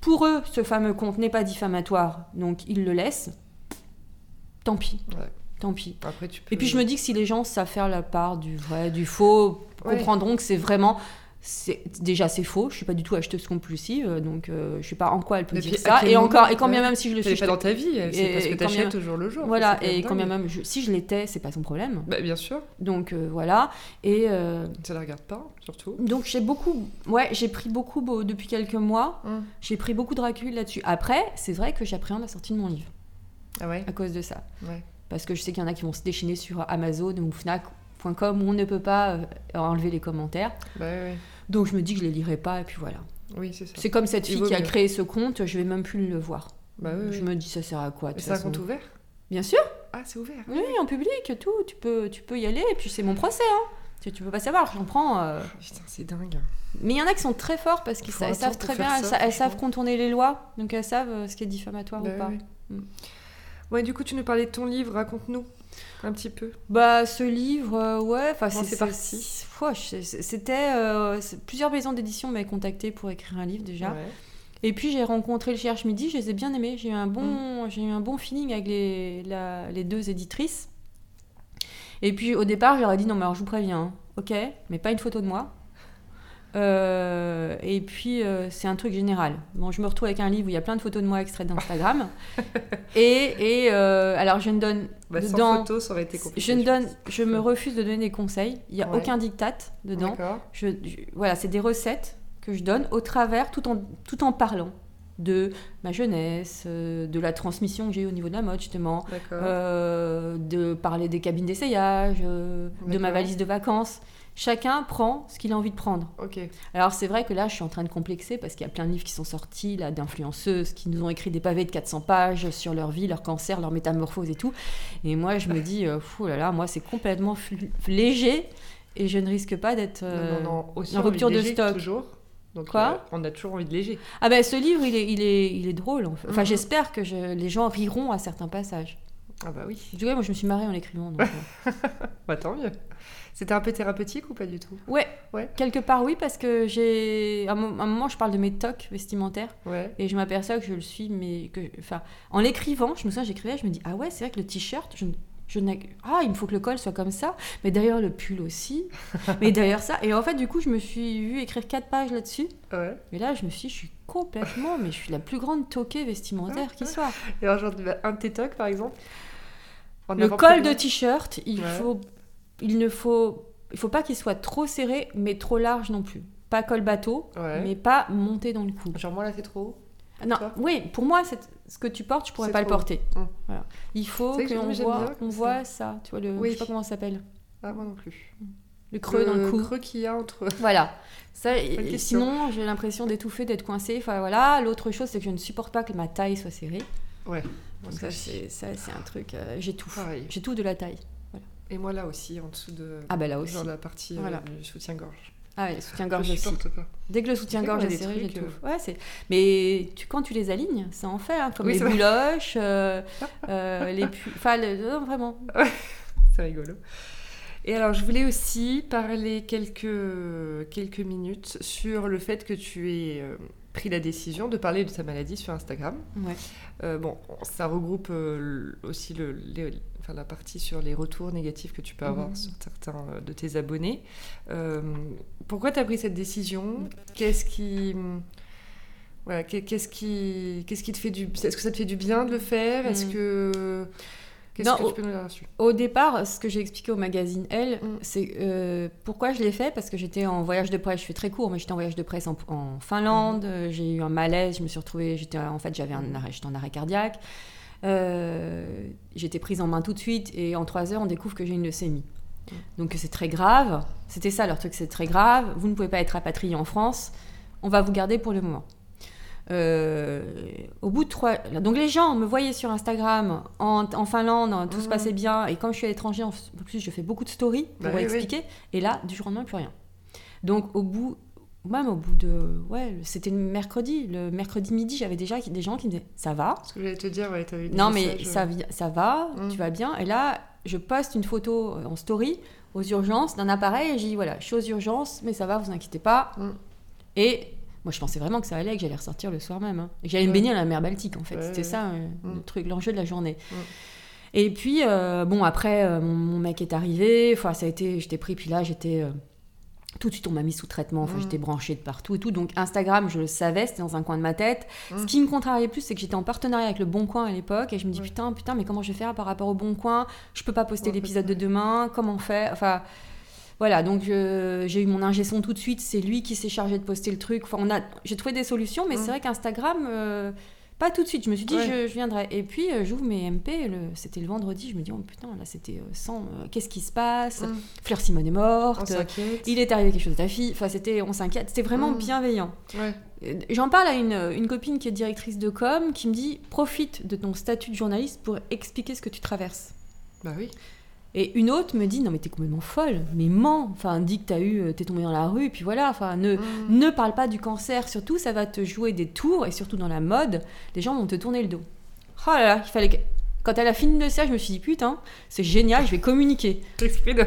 Pour eux, ce fameux compte n'est pas diffamatoire, donc ils le laissent. Tant pis. Ouais. Tant pis. Après tu peux. Et puis je me dis que si les gens savent faire la part du vrai, du faux, Ouais. comprendront que c'est vraiment. Déjà, c'est faux. Je suis pas du tout acheteuse compulsive, donc euh, je sais pas en quoi elle peut dire ça. Et encore, et quand bien même si je le suis, pas dans ta vie, c'est parce que t'achètes au jour le jour. voilà. Et quand bien même, je- si je l'étais, c'est pas son problème. Bah bien sûr, Donc euh, voilà. Et euh, ça la regarde pas, surtout. donc j'ai beaucoup, ouais, j'ai pris beaucoup beau- depuis quelques mois. Hum. J'ai pris beaucoup de recul là-dessus. Après, c'est vrai que j'appréhende la sortie de mon livre Ah ouais? à cause de ça. Ouais. Parce que je sais qu'il y en a qui vont se déchaîner sur Amazon ou Fnac.com où on ne peut pas euh, enlever les commentaires. Bah ouais. Donc je me dis que je les lirai pas et puis voilà. Oui c'est ça. C'est comme cette Il fille qui a créé ce compte, je vais même plus le voir. Bah oui. Je oui. me dis ça sert à quoi c'est un compte ouvert? Bien sûr, Ah c'est ouvert. oui, en public, tout. Tu peux, tu peux y aller et puis c'est mon procès. Hein. Tu, tu peux pas savoir, j'en prends. euh. Putain c'est dingue. Mais il y en a qui sont très forts parce qu'ils Faut sa- un elles savent très bien, elles, ça, sa- elles savent contourner les lois, donc elles savent euh, ce qui est diffamatoire Bah ou pas. ouais. Mm. Ouais du coup tu nous parlais de ton livre, raconte-nous un petit peu. Bah, ce livre, euh, ouais, enfin, c'est parti C'était. euh, plusieurs maisons d'édition m'avaient contacté pour écrire un livre déjà. Ouais. Et puis j'ai rencontré le Cherche Midi, je les ai bien aimés. J'ai eu un bon, Mm. j'ai eu un bon feeling avec les, la- les deux éditrices. Et puis au départ, ai dit non, mais alors je vous préviens, hein, ok, mais pas une photo de moi. Euh, et puis euh, c'est un truc général. Bon, je me retrouve avec un livre où il y a plein de photos de moi extraites d'Instagram. et et euh, alors je ne donne Bah, sans dedans, photo ça aurait été compliqué. je ne donne, je me refuse de donner des conseils. Il n'y a Ouais. aucun diktat dedans. Je, je- voilà, c'est des recettes que je donne au travers, tout en, tout en parlant de ma jeunesse, de la transmission que j'ai eu au niveau de la mode justement, euh, de parler des cabines d'essayage, de ma valise de vacances. Chacun prend ce qu'il a envie de prendre. Ok. Alors c'est vrai que là, je suis en train de complexer parce qu'il y a plein de livres qui sont sortis là d'influenceuses qui nous ont écrit des pavés de 400 pages sur leur vie, leur cancer, leur métamorphose et tout. Et moi, je me dis, euh, fou là là, moi c'est complètement léger et je ne risque pas d'être. euh, en rupture de stock. Toujours. Donc, Quoi euh, On a toujours envie de léger. Ah ben ce livre, il est, il est, il est drôle. en fait. Enfin, Mhm. j'espère que je- les gens riront à certains passages. Ah bah oui. En tout cas, moi, je me suis marrée en l'écrivant. donc, euh. Bah tant mieux. C'était un peu thérapeutique ou pas du tout? Ouais, Ouais. quelque part oui, parce que j'ai. À un moment, je parle de mes tocs vestimentaires. Ouais. Et je m'aperçois que je le suis, mais que. Enfin, en l'écrivant, je me souviens, j'écrivais, je me dis, ah ouais, c'est vrai que le t-shirt, je. je n'ai- ah, il me faut que le col soit comme ça, mais derrière le pull aussi, mais derrière ça. Et en fait, du coup, je me suis vue écrire quatre pages là-dessus. Ouais. Mais là, je me suis dit, je suis complètement, mais je suis la plus grande toquée vestimentaire qui soit. Et aujourd'hui, bah, un de tes par exemple? Le col de t-shirt, il Ouais. faut, il ne faut, il faut pas qu'il soit trop serré, mais trop large non plus. Pas col bateau, Ouais. mais pas monté dans le cou. Genre, moi, là, c'est trop haut. Non, oui, pour moi, c'est- ce que tu portes, je pourrais pas le porter. Hum. Voilà. Il faut qu'on voit, bien on comme voit ça. Tu vois le, Oui. je sais pas comment ça s'appelle, Ah, moi non plus. le creux dans le cou. creux qu'il y a entre. Voilà. Ça, et- sinon, j'ai l'impression d'étouffer, d'être coincée. Enfin voilà. L'autre chose, c'est que je ne supporte pas que ma taille soit serrée. Ouais. Donc ça, c'est ça, c'est un truc. euh, j'étouffe. Pareil. J'étouffe de la taille. Et moi, là aussi, en dessous de. Ah bah là aussi. La partie euh, Voilà. du soutien-gorge. Ah ouais, le soutien-gorge aussi. pas. Dès que le soutien-gorge est serré, trucs, j'étouffe. Ouais, c'est. Mais tu, quand tu les alignes, ça en fait, hein, comme Oui, les bouloches, euh, euh, les pu... Enfin, le- non, vraiment. C'est rigolo. Et alors, je voulais aussi parler quelques, quelques minutes sur le fait que tu aies euh, pris la décision de parler de ta maladie sur Instagram. Ouais. Euh, bon, ça regroupe euh, aussi le, les- enfin, la partie sur les retours négatifs que tu peux avoir Mhm. sur certains euh, de tes abonnés. Euh, pourquoi tu as pris cette décision? Qu'est-ce qui... Voilà, qu'est- qu'est-ce qui, qu'est-ce qui te fait du... Est-ce que ça te fait du bien de le faire? Est-ce Mhm. que... Qu'est-ce que au- tu peux nous dire là-dessus? Au départ, ce que j'ai expliqué au magazine Elle, Mm. c'est euh, pourquoi je l'ai fait? Parce que j'étais en voyage de presse. Je fais très court, mais j'étais en voyage de presse en, en Finlande. euh, J'ai eu un malaise. Je me suis retrouvée. J'étais en fait j'avais un Mm. arrêt, j'étais en arrêt cardiaque. Euh, j'étais prise en main tout de suite et en trois heures on découvre que j'ai une leucémie. Mm. Donc c'est très grave. C'était ça leur truc, c'est très grave. Vous ne pouvez pas être rapatrié en France. On va vous garder pour le moment. Euh, au bout de trois... Donc les gens me voyaient sur Instagram en, en Finlande, tout se Mhm. passait bien. Et comme je suis à l'étranger, en plus je fais beaucoup de stories pour Bah oui, expliquer. Et là, du jour au lendemain, plus rien. Donc au bout... Même au bout de... Ouais, c'était le mercredi. Le mercredi midi, j'avais déjà des gens qui me disaient « ça va ?» Ce que j'allais te dire, ouais, des Non, mais ça, vi- ça va, Mm. tu vas bien? Et là, je poste une photo euh, en story aux urgences d'un appareil et j'ai dit voilà, je suis aux urgences, mais ça va, vous inquiétez pas. Mm. Et moi, je pensais vraiment que ça allait, que j'allais ressortir le soir même. hein. J'allais me Ouais. baigner dans la mer Baltique, en fait. Ouais, C'était ça euh, Mm. le truc, l'enjeu de la journée. Mm. Et puis, euh, bon, après, euh, mon, mon mec est arrivé. Enfin, ça a été, j'étais pris, puis là, j'étais. tout de suite, on m'a mis sous traitement. Enfin, Mm. j'étais branchée de partout et tout. Donc, Instagram, je le savais, c'était dans un coin de ma tête. Ce qui me contrariait plus, c'est que j'étais en partenariat avec le Bon Coin à l'époque. Et je me dis, putain, putain, mais comment je vais faire par rapport au Bon Coin? Je peux pas poster Ouais, l'épisode de demain. Comment on fait? Enfin. Voilà, donc euh, j'ai eu mon ingé son tout de suite, c'est lui qui s'est chargé de poster le truc. Enfin, on a, j'ai trouvé des solutions, mais c'est vrai qu'Instagram, euh, pas tout de suite. Je me suis dit, Ouais. je, je viendrai. Et puis, euh, j'ouvre mes MP, le- c'était le vendredi, je me dis, oh putain, là c'était euh, sans. euh, Qu'est-ce qui se passe? Mm. Fleur Simone est On morte. s'inquiète. Il est arrivé quelque chose à ta fille. Enfin, c'était, on s'inquiète. C'était vraiment Mm. bienveillant. Ouais. J'en parle à une, une copine qui est directrice de com qui me dit profite de ton statut de journaliste pour expliquer ce que tu traverses. Bah oui. Et une autre me dit non mais t'es complètement folle, mais mens, enfin dis que t'as eu, euh, t'es tombée dans la rue, et puis voilà, enfin ne, Mm. ne parle pas du cancer, surtout ça va te jouer des tours, et surtout dans la mode, les gens vont te tourner le dos. Oh là là, il fallait que... Quand elle a fini de ça, je me suis dit putain, c'est génial, je vais communiquer. L'esprit de.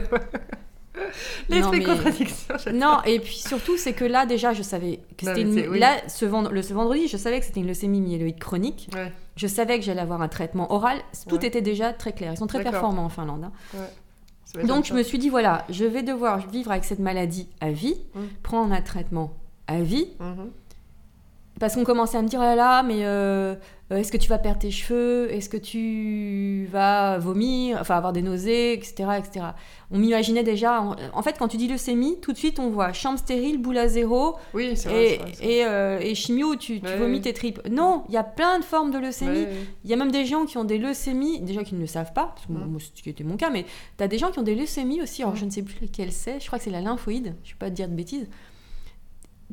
L'esprit mais- de contradiction. j'adore. Non, et puis surtout, c'est que là, déjà, je savais que c'était une... oui. Là, ce, vend- le, ce vendredi, je savais que c'était une leucémie myéloïde chronique. Ouais. Je savais que j'allais avoir un traitement oral. Tout Ouais. était déjà très clair. Ils sont très performants en Finlande. hein. Donc, je me suis dit, voilà, je vais devoir vivre avec cette maladie à vie, Mm. prendre un traitement à vie. Mhm. Parce qu'on commençait à me dire, oh là là, mais euh, est-ce que tu vas perdre tes cheveux? Est-ce que tu vas vomir? Enfin, avoir des nausées, etc. etc. On m'imaginait déjà. En, en fait, quand tu dis leucémie, tout de suite, on voit chambre stérile, boule à zéro Oui, c'est vrai. et, vrai, euh, et chimio, tu, tu Ouais, vomis tes tripes. Non, il y a plein de formes de leucémie. Ouais. Il y a même des gens qui ont des leucémies, déjà qui ne le savent pas, parce que Mm. moi, ce qui était mon cas, mais tu as des gens qui ont des leucémies aussi, alors Mm. je ne sais plus laquelle c'est, je crois que c'est la lymphoïde, je ne vais pas te dire de bêtises.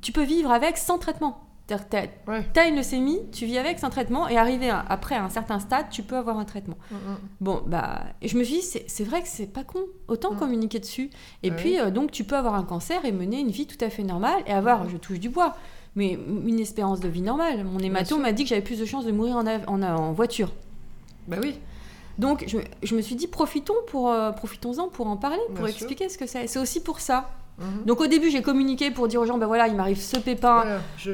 Tu peux vivre avec sans traitement. C'est-à-dire que Ouais. T'as une leucémie, tu vis avec sans traitement, et arrivé à- après à un certain stade, tu peux avoir un traitement. Mhm. Bon, bah, je me suis dit, c'est c'est vrai que c'est pas con, autant Mm. communiquer dessus. Et Ouais. puis, euh, donc, tu peux avoir un cancer et mener une vie tout à fait normale, et avoir, Mm. je touche du bois, mais une espérance de vie normale. Mon hémato m'a dit que j'avais plus de chances de mourir en, en- en voiture. Bah oui. Donc je, je me suis dit profitons pour euh, profitons-en pour en parler, pour sûr. expliquer ce que c'est. C'est aussi pour ça. Mhm. Donc au début j'ai communiqué pour dire aux gens ben voilà il m'arrive ce pépin. Voilà, je...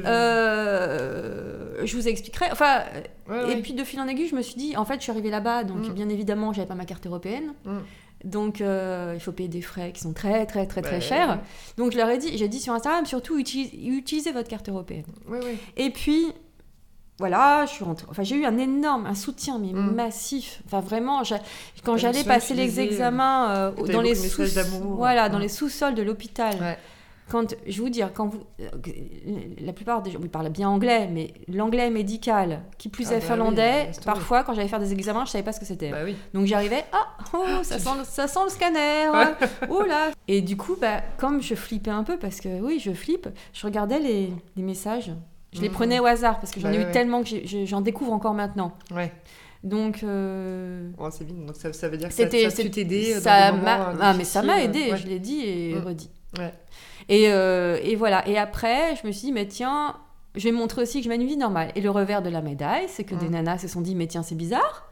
Euh, je vous expliquerai. Enfin, Ouais, et ouais. puis de fil en aiguille, je me suis dit, en fait, je suis arrivée là-bas, donc Mm. bien évidemment, j'avais pas ma carte européenne. Mm. Donc euh, il faut payer des frais qui sont très très très très Ouais, chers. Donc je leur ai dit, j'ai dit sur Instagram, surtout utilise- utilisez votre carte européenne. Et puis voilà, je suis rentrée. Enfin, j'ai eu un énorme, un soutien mais Mm. massif. Enfin vraiment, quand j'allais passer les examens euh, dans les sous, voilà, dans Mm. les sous-sols de l'hôpital. Ouais. Quand je vous dire, quand vous, euh, la plupart des gens, ils parlent bien anglais, mais l'anglais médical, qui plus Ah est bah finlandais, oui, parfois quand j'allais faire des examens, je savais pas ce que c'était. Bah oui. Donc j'arrivais, ah, oh, ça sent, le- ça sent le scanner, oh là. Et du coup, bah, comme je flippais un peu, parce que oui, je flippe, je regardais les, les messages. Je les Mhm. prenais au hasard, parce que j'en Bah ai eu tellement que j'en découvre encore maintenant. Ouais. Donc, euh, c'est bien. Donc ça, ça veut dire que ça, ça t'aider dans ça m'a moments, ah, mais ça m'a aidé ouais. je l'ai dit et Mm. redit Ouais. et, euh, et voilà et après je me suis dit mais tiens je vais montrer aussi que je mène une vie normale et le revers de la médaille c'est que Mm. des nanas se sont dit mais tiens c'est bizarre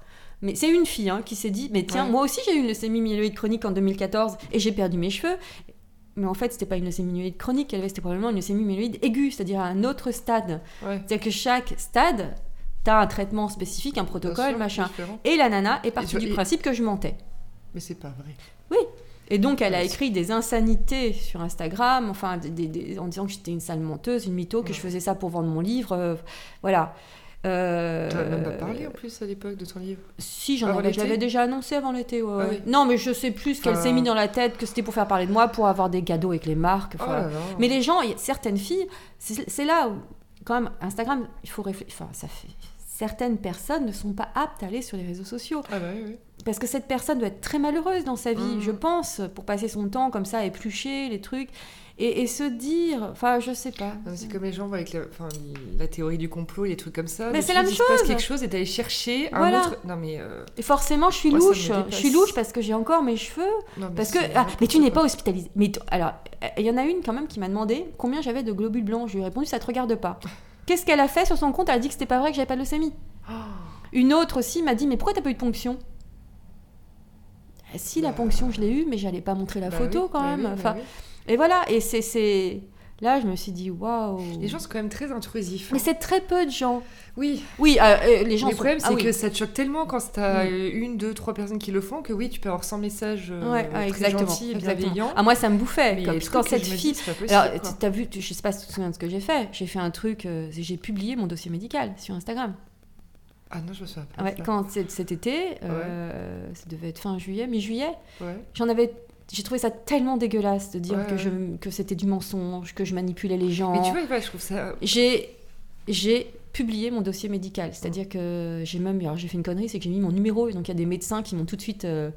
mais c'est une fille hein, qui s'est dit mais tiens Ouais. moi aussi j'ai eu une leucémie myéloïde chronique en 2014 et j'ai perdu mes cheveux mais en fait, c'était pas une leucémie myéloïde chronique qu'elle avait, c'était probablement une leucémie myéloïde aiguë, c'est-à-dire à un autre stade. Ouais. C'est-à-dire que chaque stade, t'as un traitement spécifique, un protocole, sûr, machin. différent. Et la nana est partie du et- principe que je mentais. Mais c'est pas vrai. Et donc, elle a écrit des insanités sur Instagram, enfin, des- des- des- en disant que j'étais une sale menteuse, une mytho, que Ouais. je faisais ça pour vendre mon livre. euh, voilà. Euh, Tu même pas parlé en plus à l'époque de ton livre. Si, j'en avais, je l'été l'avais déjà annoncé avant l'été. ouais, Ah oui. Non, mais je sais plus ce qu'elle Enfin- s'est mis dans la tête, que c'était pour faire parler de moi, pour avoir des cadeaux avec les marques. Oh enfin, là là. mais les gens, certaines filles, c'est là où, quand même, Instagram, il faut réfléchir. Enfin, ça fait. Certaines personnes ne sont pas aptes à aller sur les réseaux sociaux. Ah bah oui, oui. Parce que cette personne doit être très malheureuse dans sa vie, Mhm. je pense, pour passer son temps comme ça à éplucher les trucs. Et, et se dire. Enfin, je sais pas. C'est comme les gens avec la, théorie du complot, les trucs comme ça. Mais c'est la même il se passe chose. quelque chose et d'aller chercher un Voilà. autre. Non mais. euh, Et forcément, je suis Moi, louche. Je suis louche parce que j'ai encore mes cheveux. non, mais Parce que. Ah, mais tu n'es pas hospitalisée. Mais alors, il y en a une quand même qui m'a demandé combien j'avais de globules blancs. Je lui ai répondu ça te regarde pas. Qu'est-ce qu'elle a fait sur son compte? Elle a dit que c'était pas vrai que j'avais pas de leucémie. quoi. Une autre aussi m'a dit mais pourquoi t'as pas eu de ponction? Ah, Si la Bah. ponction je l'ai eu, mais j'allais pas montrer la Bah photo oui, quand bah même. oui, bah enfin, oui. Et voilà. Et c'est là je me suis dit waouh. Les gens sont quand même très intrusifs. Mais c'est très peu de gens. Oui, Oui, euh, euh, les gens. le sont- problème ah c'est oui. que ça te choque tellement quand t'as euh, une, deux, trois personnes qui le font que oui, tu peux avoir 100 messages euh, Ouais, très exactement. gentils et exactement. bienveillants. Ah, moi, ça me bouffait. Comme, quand que cette fille. dis, Alors, quoi. tu as vu, tu- je sais pas si tu te souviens de ce que j'ai fait. J'ai fait un truc, euh, j'ai publié mon dossier médical sur Instagram. Ah non, je me souviens pas. Ouais, quand cet été, euh, ça devait être fin juillet, mi-juillet, Ouais. j'en avais. J'ai trouvé ça tellement dégueulasse de dire Ouais, que, ouais. je, que c'était du mensonge, que je manipulais les gens. Mais tu vois, ouais, je trouve ça. J'ai j'ai publié mon dossier médical, c'est-à-dire que j'ai même alors j'ai fait une connerie, c'est que j'ai mis mon numéro donc il y a des médecins qui m'ont tout de suite euh,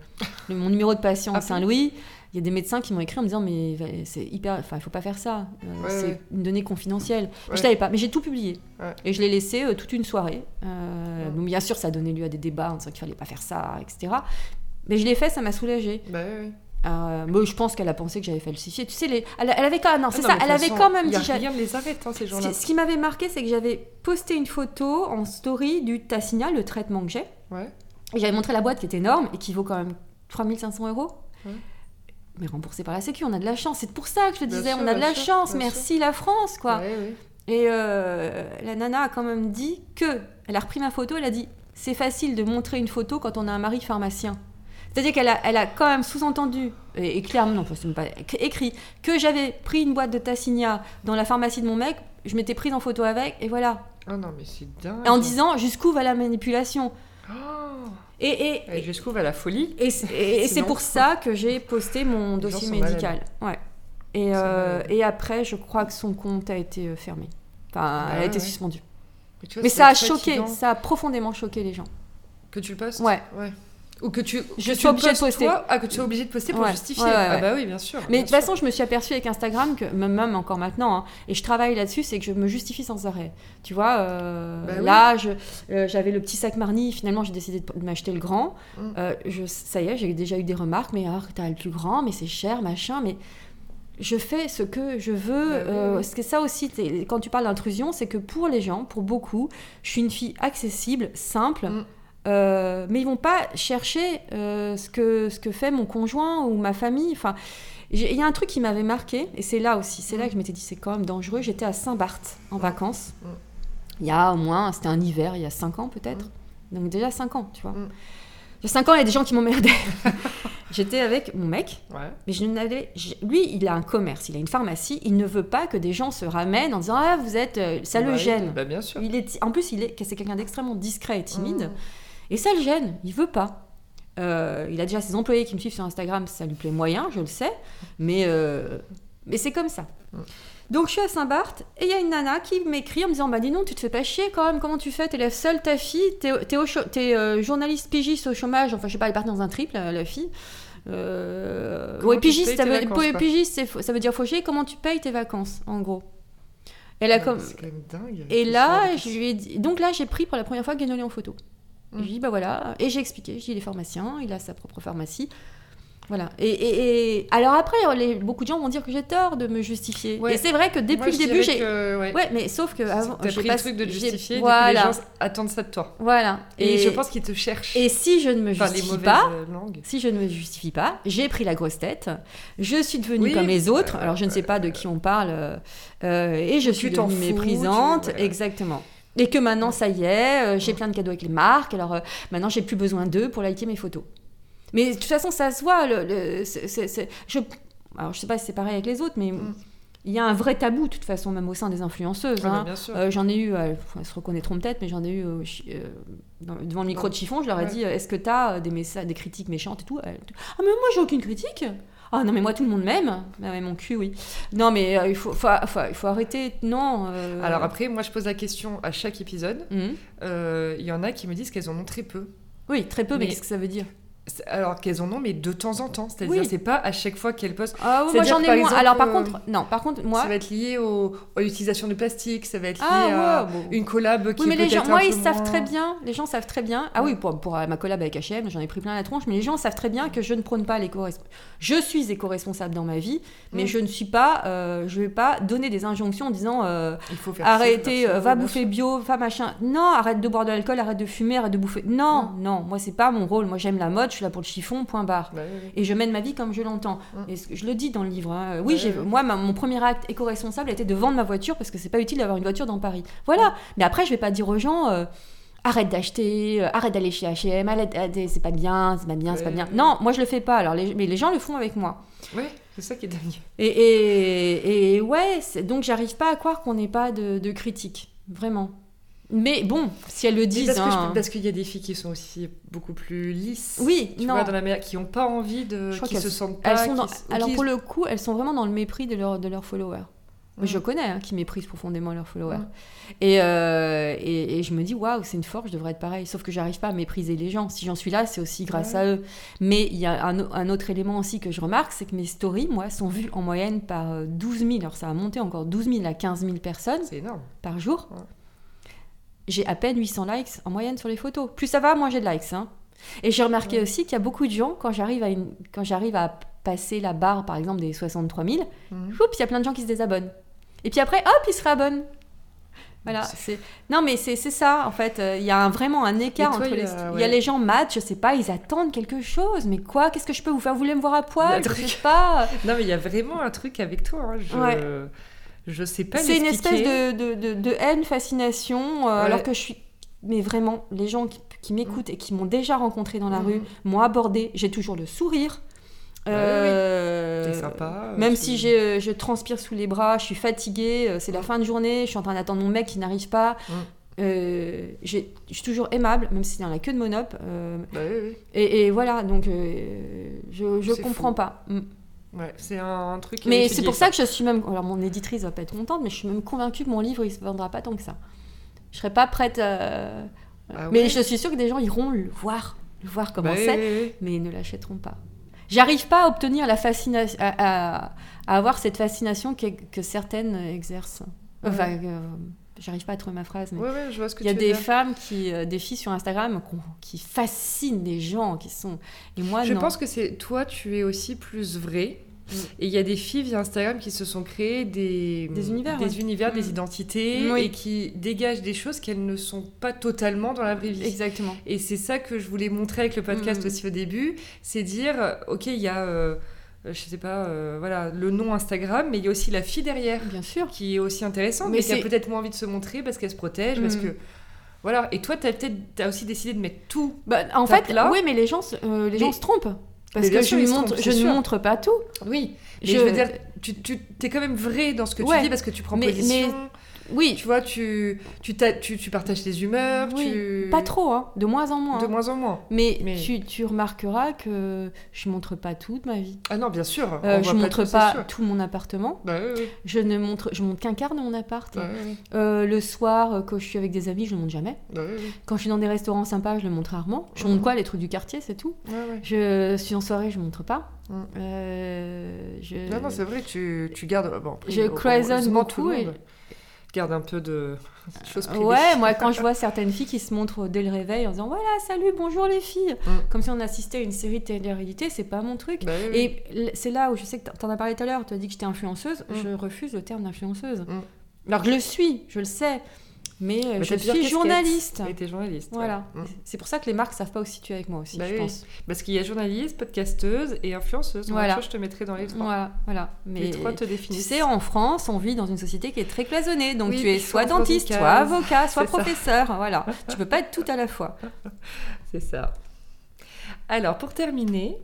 le- mon numéro de patient Ah à Saint-Louis. Il y a des médecins qui m'ont écrit en me disant mais c'est hyper enfin il faut pas faire ça, Euh, Ouais, c'est une donnée confidentielle. Je savais pas, mais j'ai tout publié et je l'ai laissé euh, toute une soirée. Bon, bien sûr ça a donné lieu à des débats en disant qu'il fallait pas faire ça, etc. Mais je l'ai fait, ça m'a soulagée. Bah ouais. Euh, moi, je pense qu'elle a pensé que j'avais falsifié. Tu sais, les... elle, elle avait quand non, c'est Ah non, ça, mais elle toute avait façon, quand même a dit. Rien les arrête, hein, ces ce gens-là. ce qui m'avait marqué, c'est que j'avais posté une photo en story du Tassinia, le traitement que j'ai. Ouais. Et j'avais montré la boîte qui est énorme et qui vaut quand même 3500 euros. Ouais. Mais remboursé par la Sécu, on a de la chance. C'est pour ça que je le Bien disais, sûr, on a de la sûr, chance. Merci la France, quoi. Ouais. Et euh, la nana a quand même dit que, elle a repris ma photo, elle a dit, c'est facile de montrer une photo quand on a un mari pharmacien. C'est-à-dire qu'elle a, elle a quand même sous-entendu, et, et clairement, non, c'est même pas écrit, que j'avais pris une boîte de Tassinia dans la pharmacie de mon mec, je m'étais prise en photo avec, et voilà. Ah non, mais c'est dingue. Et en disant jusqu'où va la manipulation? Oh Et, et, Et jusqu'où va la folie? et, c'est- pour ça que j'ai posté mon Les dossier médical. Ouais. Et, euh, et après, je crois que son compte a été euh, fermé. Enfin, Bah elle a été ouais. suspendue. Mais, vois, ça a choqué, ça a profondément choqué les gens. Que tu le postes? Ouais. Ouais. Ou que tu. Je que suis obligée de poster. toi- ah, que tu es obligé de poster pour Ouais. justifier. Ouais, ouais, Ah bah oui, bien sûr. Mais bien de toute façon, je me suis aperçue avec Instagram que, même, encore maintenant, hein, et je travaille là-dessus, c'est que je me justifie sans arrêt. Tu vois, euh, Bah oui. là, je- euh, j'avais le petit sac Marni, finalement, j'ai décidé de m'acheter le grand. Mm. Euh, je, ça y est, j'ai déjà eu des remarques, mais ah, t'as le plus grand, mais c'est cher, machin, mais je fais ce que je veux. Bah oui, oui. Ce que ça aussi, quand tu parles d'intrusion, c'est que pour les gens, pour beaucoup, je suis une fille accessible, simple. Mm. Euh, mais ils vont pas chercher euh, ce, que, ce que fait mon conjoint ou ma famille. Enfin, il y a un truc qui m'avait marqué, et c'est là aussi, c'est là que je m'étais dit c'est quand même dangereux. J'étais à Saint-Barth en vacances. Il y a au moins, c'était un hiver, il y a 5 ans peut-être. Donc déjà 5 ans, tu vois. Il y a 5 ans, il y a des gens qui m'emmerdaient. J'étais avec mon mec, Ouais. mais je n'avais. Lui, il a un commerce, il a une pharmacie. Il ne veut pas que des gens se ramènent en disant Ah, vous êtes. euh, ça le Bah, gêne. Bah, bien sûr. Il est, en plus, il est, c'est quelqu'un d'extrêmement discret et timide. Et ça le gêne, il veut pas. Euh, il a déjà ses employés qui me suivent sur Instagram, ça lui plaît moyen, je le sais. Mais, euh, mais c'est comme ça. Mm. Donc je suis à Saint-Barth et il y a une nana qui m'écrit en me disant Bah dis non, tu te fais pas chier quand même, comment tu fais? T'élèves seule ta fille, t'es, euh, journaliste pigiste au chômage, enfin je sais pas, elle est partie dans un triple, la, fille. Euh, ouais, pigiste, ça veut, vacances, pigiste, ça dire fauché. Comment tu payes tes vacances, en gros? Elle a comme. C'est quand même dingue. Et là, genre de je lui ai dit... donc là, j'ai pris pour la première fois Guénolé en photo. Mm. Je lui ai dit, bah voilà, et j'ai expliqué, je dis, il est pharmacien, il a sa propre pharmacie. Voilà. Et, et- et- alors après, les- beaucoup de gens vont dire que j'ai tort de me justifier. Ouais. Et c'est vrai que depuis Moi, le début, j'ai. que, ouais. Ouais, mais sauf que avant, j'ai pris pas- le truc de te justifier, du coup, Voilà. les gens attendent ça de toi. Voilà. Et, je pense qu'ils te cherchent. Et si je ne me enfin, les justifie pas, euh, langues. si je ne me justifie pas, j'ai pris la grosse tête, je suis devenue Oui, comme les autres, euh, alors je ne sais pas de qui on parle, euh, euh, et je Tu suis devenue fous, tu- méprisante, voilà. exactement. Et que maintenant, ça y est, euh, j'ai plein de cadeaux avec les marques, alors euh, maintenant, j'ai plus besoin d'eux pour liker mes photos. Mais de toute façon, ça se voit, le, je, alors je sais pas si c'est pareil avec les autres, mais Mm. il y a un vrai tabou, de toute façon, même au sein des influenceuses. Ah, hein. Euh, J'en ai eu, euh, elles se reconnaîtront peut-être, mais j'en ai eu euh, dans- devant le micro de chiffon. Je leur ai Ouais. dit Est-ce que tu as des, des critiques méchantes et tout Ah, mais moi, j'ai aucune critique. Ah, non, mais moi, tout le monde m'aime. Ah, ouais, mon cul, oui. Non, mais euh, il, faut, faut, faut- il faut arrêter. Non. euh, Alors après, moi, je pose la question à chaque épisode. hum. Euh, Il y en a qui me disent qu'elles en ont très peu. Oui, très peu, mais, Mais- qu'est-ce que ça veut dire? Alors qu'elles en ont, mais de temps en temps. C'est-à-dire, Oui. c'est pas à chaque fois qu'elles postent. Ah, oui, moi, j'en ai par moins. exemple, Alors, par contre, non, par contre, moi. Ça va être lié au- à l'utilisation de plastique, ça va être lié Ah, à ouais, bon. une collab qui Oui, mais est les gens, moi, ils savent très bien. Les gens savent très bien. Ah Ouais. oui, pour, pour euh, ma collab avec H&M, j'en ai pris plein la tronche. Mais les gens savent très bien que je ne prône pas l'éco Je suis éco-responsable dans ma vie, mais Mm. je ne suis pas. euh, je vais pas donner des injonctions en disant euh, Il faut faire arrêtez, ça, euh, va bouffer bio, va machin. Non, arrête de boire de l'alcool, arrête de fumer, arrête de bouffer. Non, non, moi c'est pas mon rôle. Moi j'aime la mode, suis là pour le chiffon, point barre. Bah oui, oui. Et je mène ma vie comme je l'entends. Et que- je le dis dans le livre. hein. Oui, j'ai- ouais. moi, ma- mon premier acte éco-responsable était de vendre ma voiture parce que c'est pas utile d'avoir une voiture dans Paris. Voilà. Mais après, je vais pas dire aux gens. euh, Arrête d'acheter, euh, arrête d'aller chez H&M, arrête, c'est pas bien, c'est pas bien, c'est pas bien. Non, moi je le fais pas. Alors, les- mais les gens le font avec moi. Ouais, c'est ça qui est dingue. Et, et, et ouais, donc j'arrive pas à croire qu'on n'ait pas de, de critique, vraiment. Mais bon, si elles le disent, parce hein. parce qu'il y a des filles qui sont aussi beaucoup plus lisses. oui, Tu non. vois, dans la qui n'ont pas envie de. Je crois qui qu'elles se sentent pas. Elles sont dans- Alors qui- pour le coup, elles sont vraiment dans le mépris de, leur, de leurs followers. Mm. Je connais hein, qui méprisent profondément leurs followers. Mm. Et, euh, et, et je me dis, waouh, c'est une force, je devrais être pareil. Sauf que j'arrive pas à mépriser les gens. Si j'en suis là, c'est aussi grâce à eux. Mais il y a un, un autre élément aussi que je remarque, c'est que mes stories, moi, sont vues en moyenne par euh, 12 000. Alors ça a monté encore 12 000 à 15 000 personnes énorme. par jour. J'ai à peine 800 likes en moyenne sur les photos. Plus ça va, moins j'ai de likes. hein. Et j'ai remarqué Ouais. aussi qu'il y a beaucoup de gens, quand j'arrive à, une- quand j'arrive à passer la barre, par exemple, des 63 000, Mhm. Oups, il y a plein de gens qui se désabonnent. Et puis après, hop, ils se réabonnent. Voilà, c'est non mais c'est c'est ça en fait. Euh, Il y a un- vraiment un écart toi, entre les. Il y a les gens maths, je sais pas, ils attendent quelque chose. Mais quoi Qu'est-ce que je peux vous faire Vous voulez me voir à poil Je sais pas. Non, mais il y a vraiment un truc avec toi. hein. Je... Ouais. Je sais pas C'est une espèce de, de, de- de haine, fascination, euh, Ouais. alors que je suis. Mais vraiment, les gens qui, qui m'écoutent et qui m'ont déjà rencontré dans la Mhm. rue m'ont abordé. J'ai toujours le sourire. Euh, T'es sympa. Même tu- si j'ai- je transpire sous les bras, je suis fatiguée, euh, c'est la fin de journée, je suis en train d'attendre mon mec qui n'arrive pas. Mm. Euh, je suis toujours aimable, même s'il y en a que de monop. euh, Bah oui, oui. et, et voilà, donc euh, je, je C'est comprends fou. pas. Ouais, c'est un truc. Mais c'est pour ça que je suis même. Alors mon éditrice va pas être contente, mais je suis même convaincue que mon livre il se vendra pas tant que ça. Je serais pas prête. euh, Ah mais je suis sûre que des gens iront le voir, le voir comment Bah c'est oui, oui. mais ils ne l'achèteront pas. J'arrive pas à obtenir la fascination, à, à- à avoir cette fascination que, que certaines exercent. Enfin, euh, j'arrive pas à trouver ma phrase, mais Ouais, ouais, je vois ce que il y a tu des femmes qui, euh, des filles sur Instagram qui fascinent les gens, qui sont. Et moi, Je non. pense que c'est toi, tu es aussi plus vrai Et il y a des filles via Instagram qui se sont créées des, Des univers, des, ouais. univers, des Mm. identités Oui. et qui dégagent des choses qu'elles ne sont pas totalement dans la vraie vie. Exactement. Et c'est ça que je voulais montrer avec le podcast Mhm. aussi au début, c'est dire, ok, il y a, euh, je sais pas, euh, voilà, le nom Instagram, mais il y a aussi la fille derrière Bien sûr. qui est aussi intéressante, Mais mais, qui a peut-être moins envie de se montrer parce qu'elle se protège, parce Mhm. que voilà. Et toi, t'as peut-être, aussi décidé de mettre tout. Bah, en fait, là. oui, mais les gens, se- euh, les gens Mais- se trompent. Parce Mais que je, se montre, trompent, je ne montre pas tout. Oui. Mais Je- je veux dire, tu, tu es quand même vrai dans ce que tu dis parce que tu prends Mais- position. Oui, Tu vois, tu, tu, t'as- tu, tu partages tes humeurs, oui. tu... pas trop, hein, de moins en moins. De hein. moins en moins. Mais, Mais- Tu, tu remarqueras que je montre pas toute ma vie. Ah non, bien sûr. Euh, on je voit montre tout, pas tout mon appartement. Bah oui, oui. Je ne montre, je montre qu'un quart de mon appart. Bah. Euh, le soir, euh, quand je suis avec des amis, je le montre jamais. Bah. Quand je suis dans des restaurants sympas, je le montre rarement. Je montre quoi Les trucs du quartier, c'est tout. Je suis en soirée, je montre pas. Mm. Euh, je... Non, non, c'est vrai, tu, tu gardes. Bon, après, Je cloisonne tout le beaucoup monde garde un peu de choses privées. Ouais, moi quand je vois certaines filles qui se montrent dès le réveil en disant voilà, salut, bonjour les filles, Mm. comme si on assistait à une série de télé-réalité, c'est pas mon truc. Bah oui. Et c'est là où je sais que t'en as parlé tout à l'heure, tu as dit que j'étais influenceuse, Mm. je refuse le terme d'influenceuse. Mm. Alors je le suis, je le sais, mais, euh, Mais je suis casquettes. journaliste. Et t'es journaliste. Voilà. Mm. C'est pour ça que les marques savent pas où se situer avec moi aussi, Bah je oui. pense. Parce qu'il y a journaliste, podcasteuse et influenceuse. Voilà. toi, je te mettrai dans les trois. Voilà, voilà. Mais Les trois te tu définissent. sais, en France, on vit dans une société qui est très cloisonnée. Donc Oui, tu es soit dentiste, avocat. soit avocat, soit C'est ça. professeur. Voilà. tu peux pas être tout à la fois. C'est ça. Alors, pour terminer,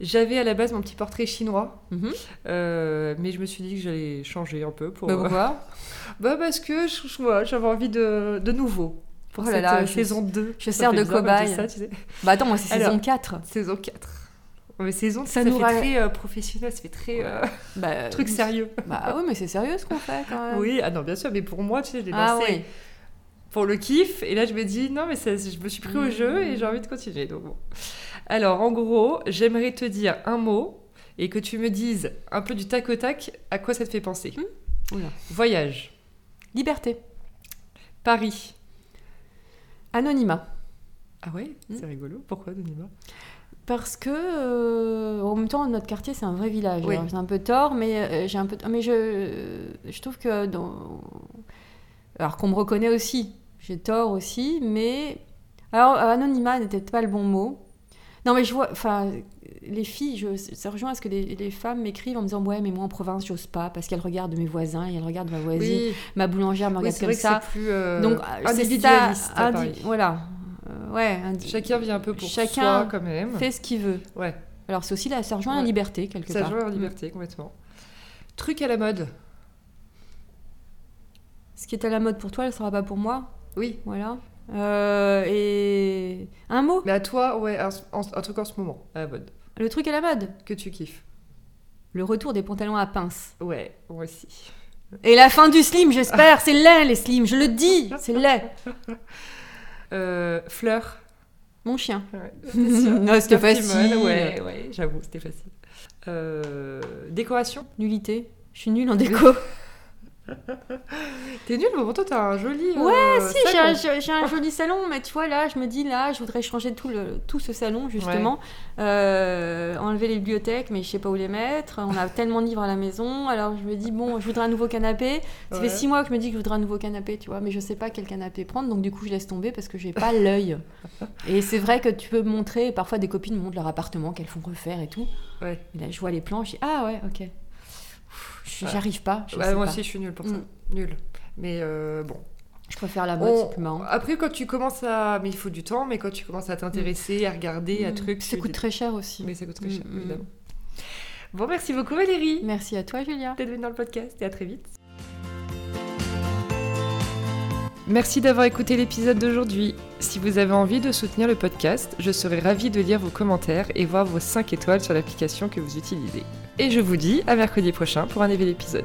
j'avais à la base mon petit portrait chinois, Mhm. euh, mais je me suis dit que j'allais changer un peu pour. Bah, pourquoi? Bah, parce que je- je- j'avais envie de, de nouveau. Pour Oh là cette là, euh, je- saison 2. je sers de je cobaye. ça, tu sais. Bah attends, moi c'est Alors- saison 4. Saison 4. Mais saison, Ça ça, nous fait ra- très euh, professionnel, ça fait très euh, Bah, truc sérieux. Bah oui, mais c'est sérieux ce qu'on fait quand même. Oui, ah non, bien sûr, mais pour moi, tu sais, je l'ai Ah lancé oui. pour le kiff, et là je me dis, non, mais ça, je me suis pris au jeu et j'ai envie de continuer. Donc bon. Alors, en gros, j'aimerais te dire un mot et que tu me dises un peu du tac au tac à quoi ça te fait penser. Oula. Voyage, Liberté. Paris. Anonymat. Ah ouais, c'est rigolo. Pourquoi, Anonymat? Parce que, euh, en même temps, notre quartier, c'est un vrai village. Oui. J'ai un peu tort, mais euh, j'ai un peu. Mais je, je trouve que dans. Alors qu'on me reconnaît aussi. J'ai tort aussi, mais. Alors, anonymat n'était pas le bon mot. Non, mais je vois. Enfin, les filles, je, ça rejoint à ce que les, les femmes m'écrivent en me disant Ouais, mais moi en province, j'ose pas parce qu'elles regardent mes voisins et elles regardent ma voisine. Oui, Ma boulangère me regarde comme vrai que ça. c'est plus euh, Donc, individualiste ça, indi-. Voilà. Euh, ouais, indi- Chacun vit un peu pour Chacun soi quand même. fait ce qu'il veut. Ouais, Alors, c'est aussi la, ça rejoint la Ouais. liberté, quelque ça part. joue en Mm. liberté complètement. Truc à la mode. Ce qui est à la mode pour toi, ne sera pas pour moi? Oui. Voilà. Euh, et un mot. Mais à toi, ouais, un, un- un truc en ce moment, à la mode, Le truc à la mode. que tu kiffes. Le retour des pantalons à pince. Ouais, moi aussi. Et la fin du slim, j'espère. C'est laid, les slims. Je le dis. C'est laid. Euh, fleurs. Mon chien. Ouais, Non, c'était Fleur facile. Ouais, ouais, j'avoue, c'était facile. Euh, décoration. Nullité. Je suis nulle en déco. T'es nul, mais pourtant t'as un joli. Ouais, euh, si, j'ai salon. un, j'ai- j'ai un joli salon, mais tu vois, là, je me dis, là, je voudrais changer tout, le, tout ce salon, justement. Euh, enlever les bibliothèques, mais je sais pas où les mettre. On a tellement de livres à la maison. Alors, je me dis, bon, je voudrais un nouveau canapé. Ça Ouais. fait six mois que je me dis que je voudrais un nouveau canapé, tu vois, mais je sais pas quel canapé prendre, donc du coup, je laisse tomber parce que j'ai pas l'œil. Et c'est vrai que tu peux montrer, parfois des copines montrent leur appartement qu'elles font refaire et tout. Ouais. Et là, je vois les plans, je dis, ah ouais, ok. J'arrive pas. Je, sais moi pas. aussi, je suis nulle pour ça. Mm. Nulle. Mais euh, bon. je préfère la mode, On-. Après, quand tu commences à. Mais il faut du temps, mais quand tu commences à t'intéresser, à regarder, à Mm. trucs. Ça coûte très cher aussi. Mais ça coûte très Mm, cher, mm. évidemment. Bon, merci beaucoup, Valérie. Merci à toi, Julia. d'être venue dans le podcast et à très vite. Merci d'avoir écouté l'épisode d'aujourd'hui. Si vous avez envie de soutenir le podcast, je serai ravie de lire vos commentaires et voir vos 5 étoiles sur l'application que vous utilisez. Et je vous dis à mercredi prochain pour un nouvel épisode.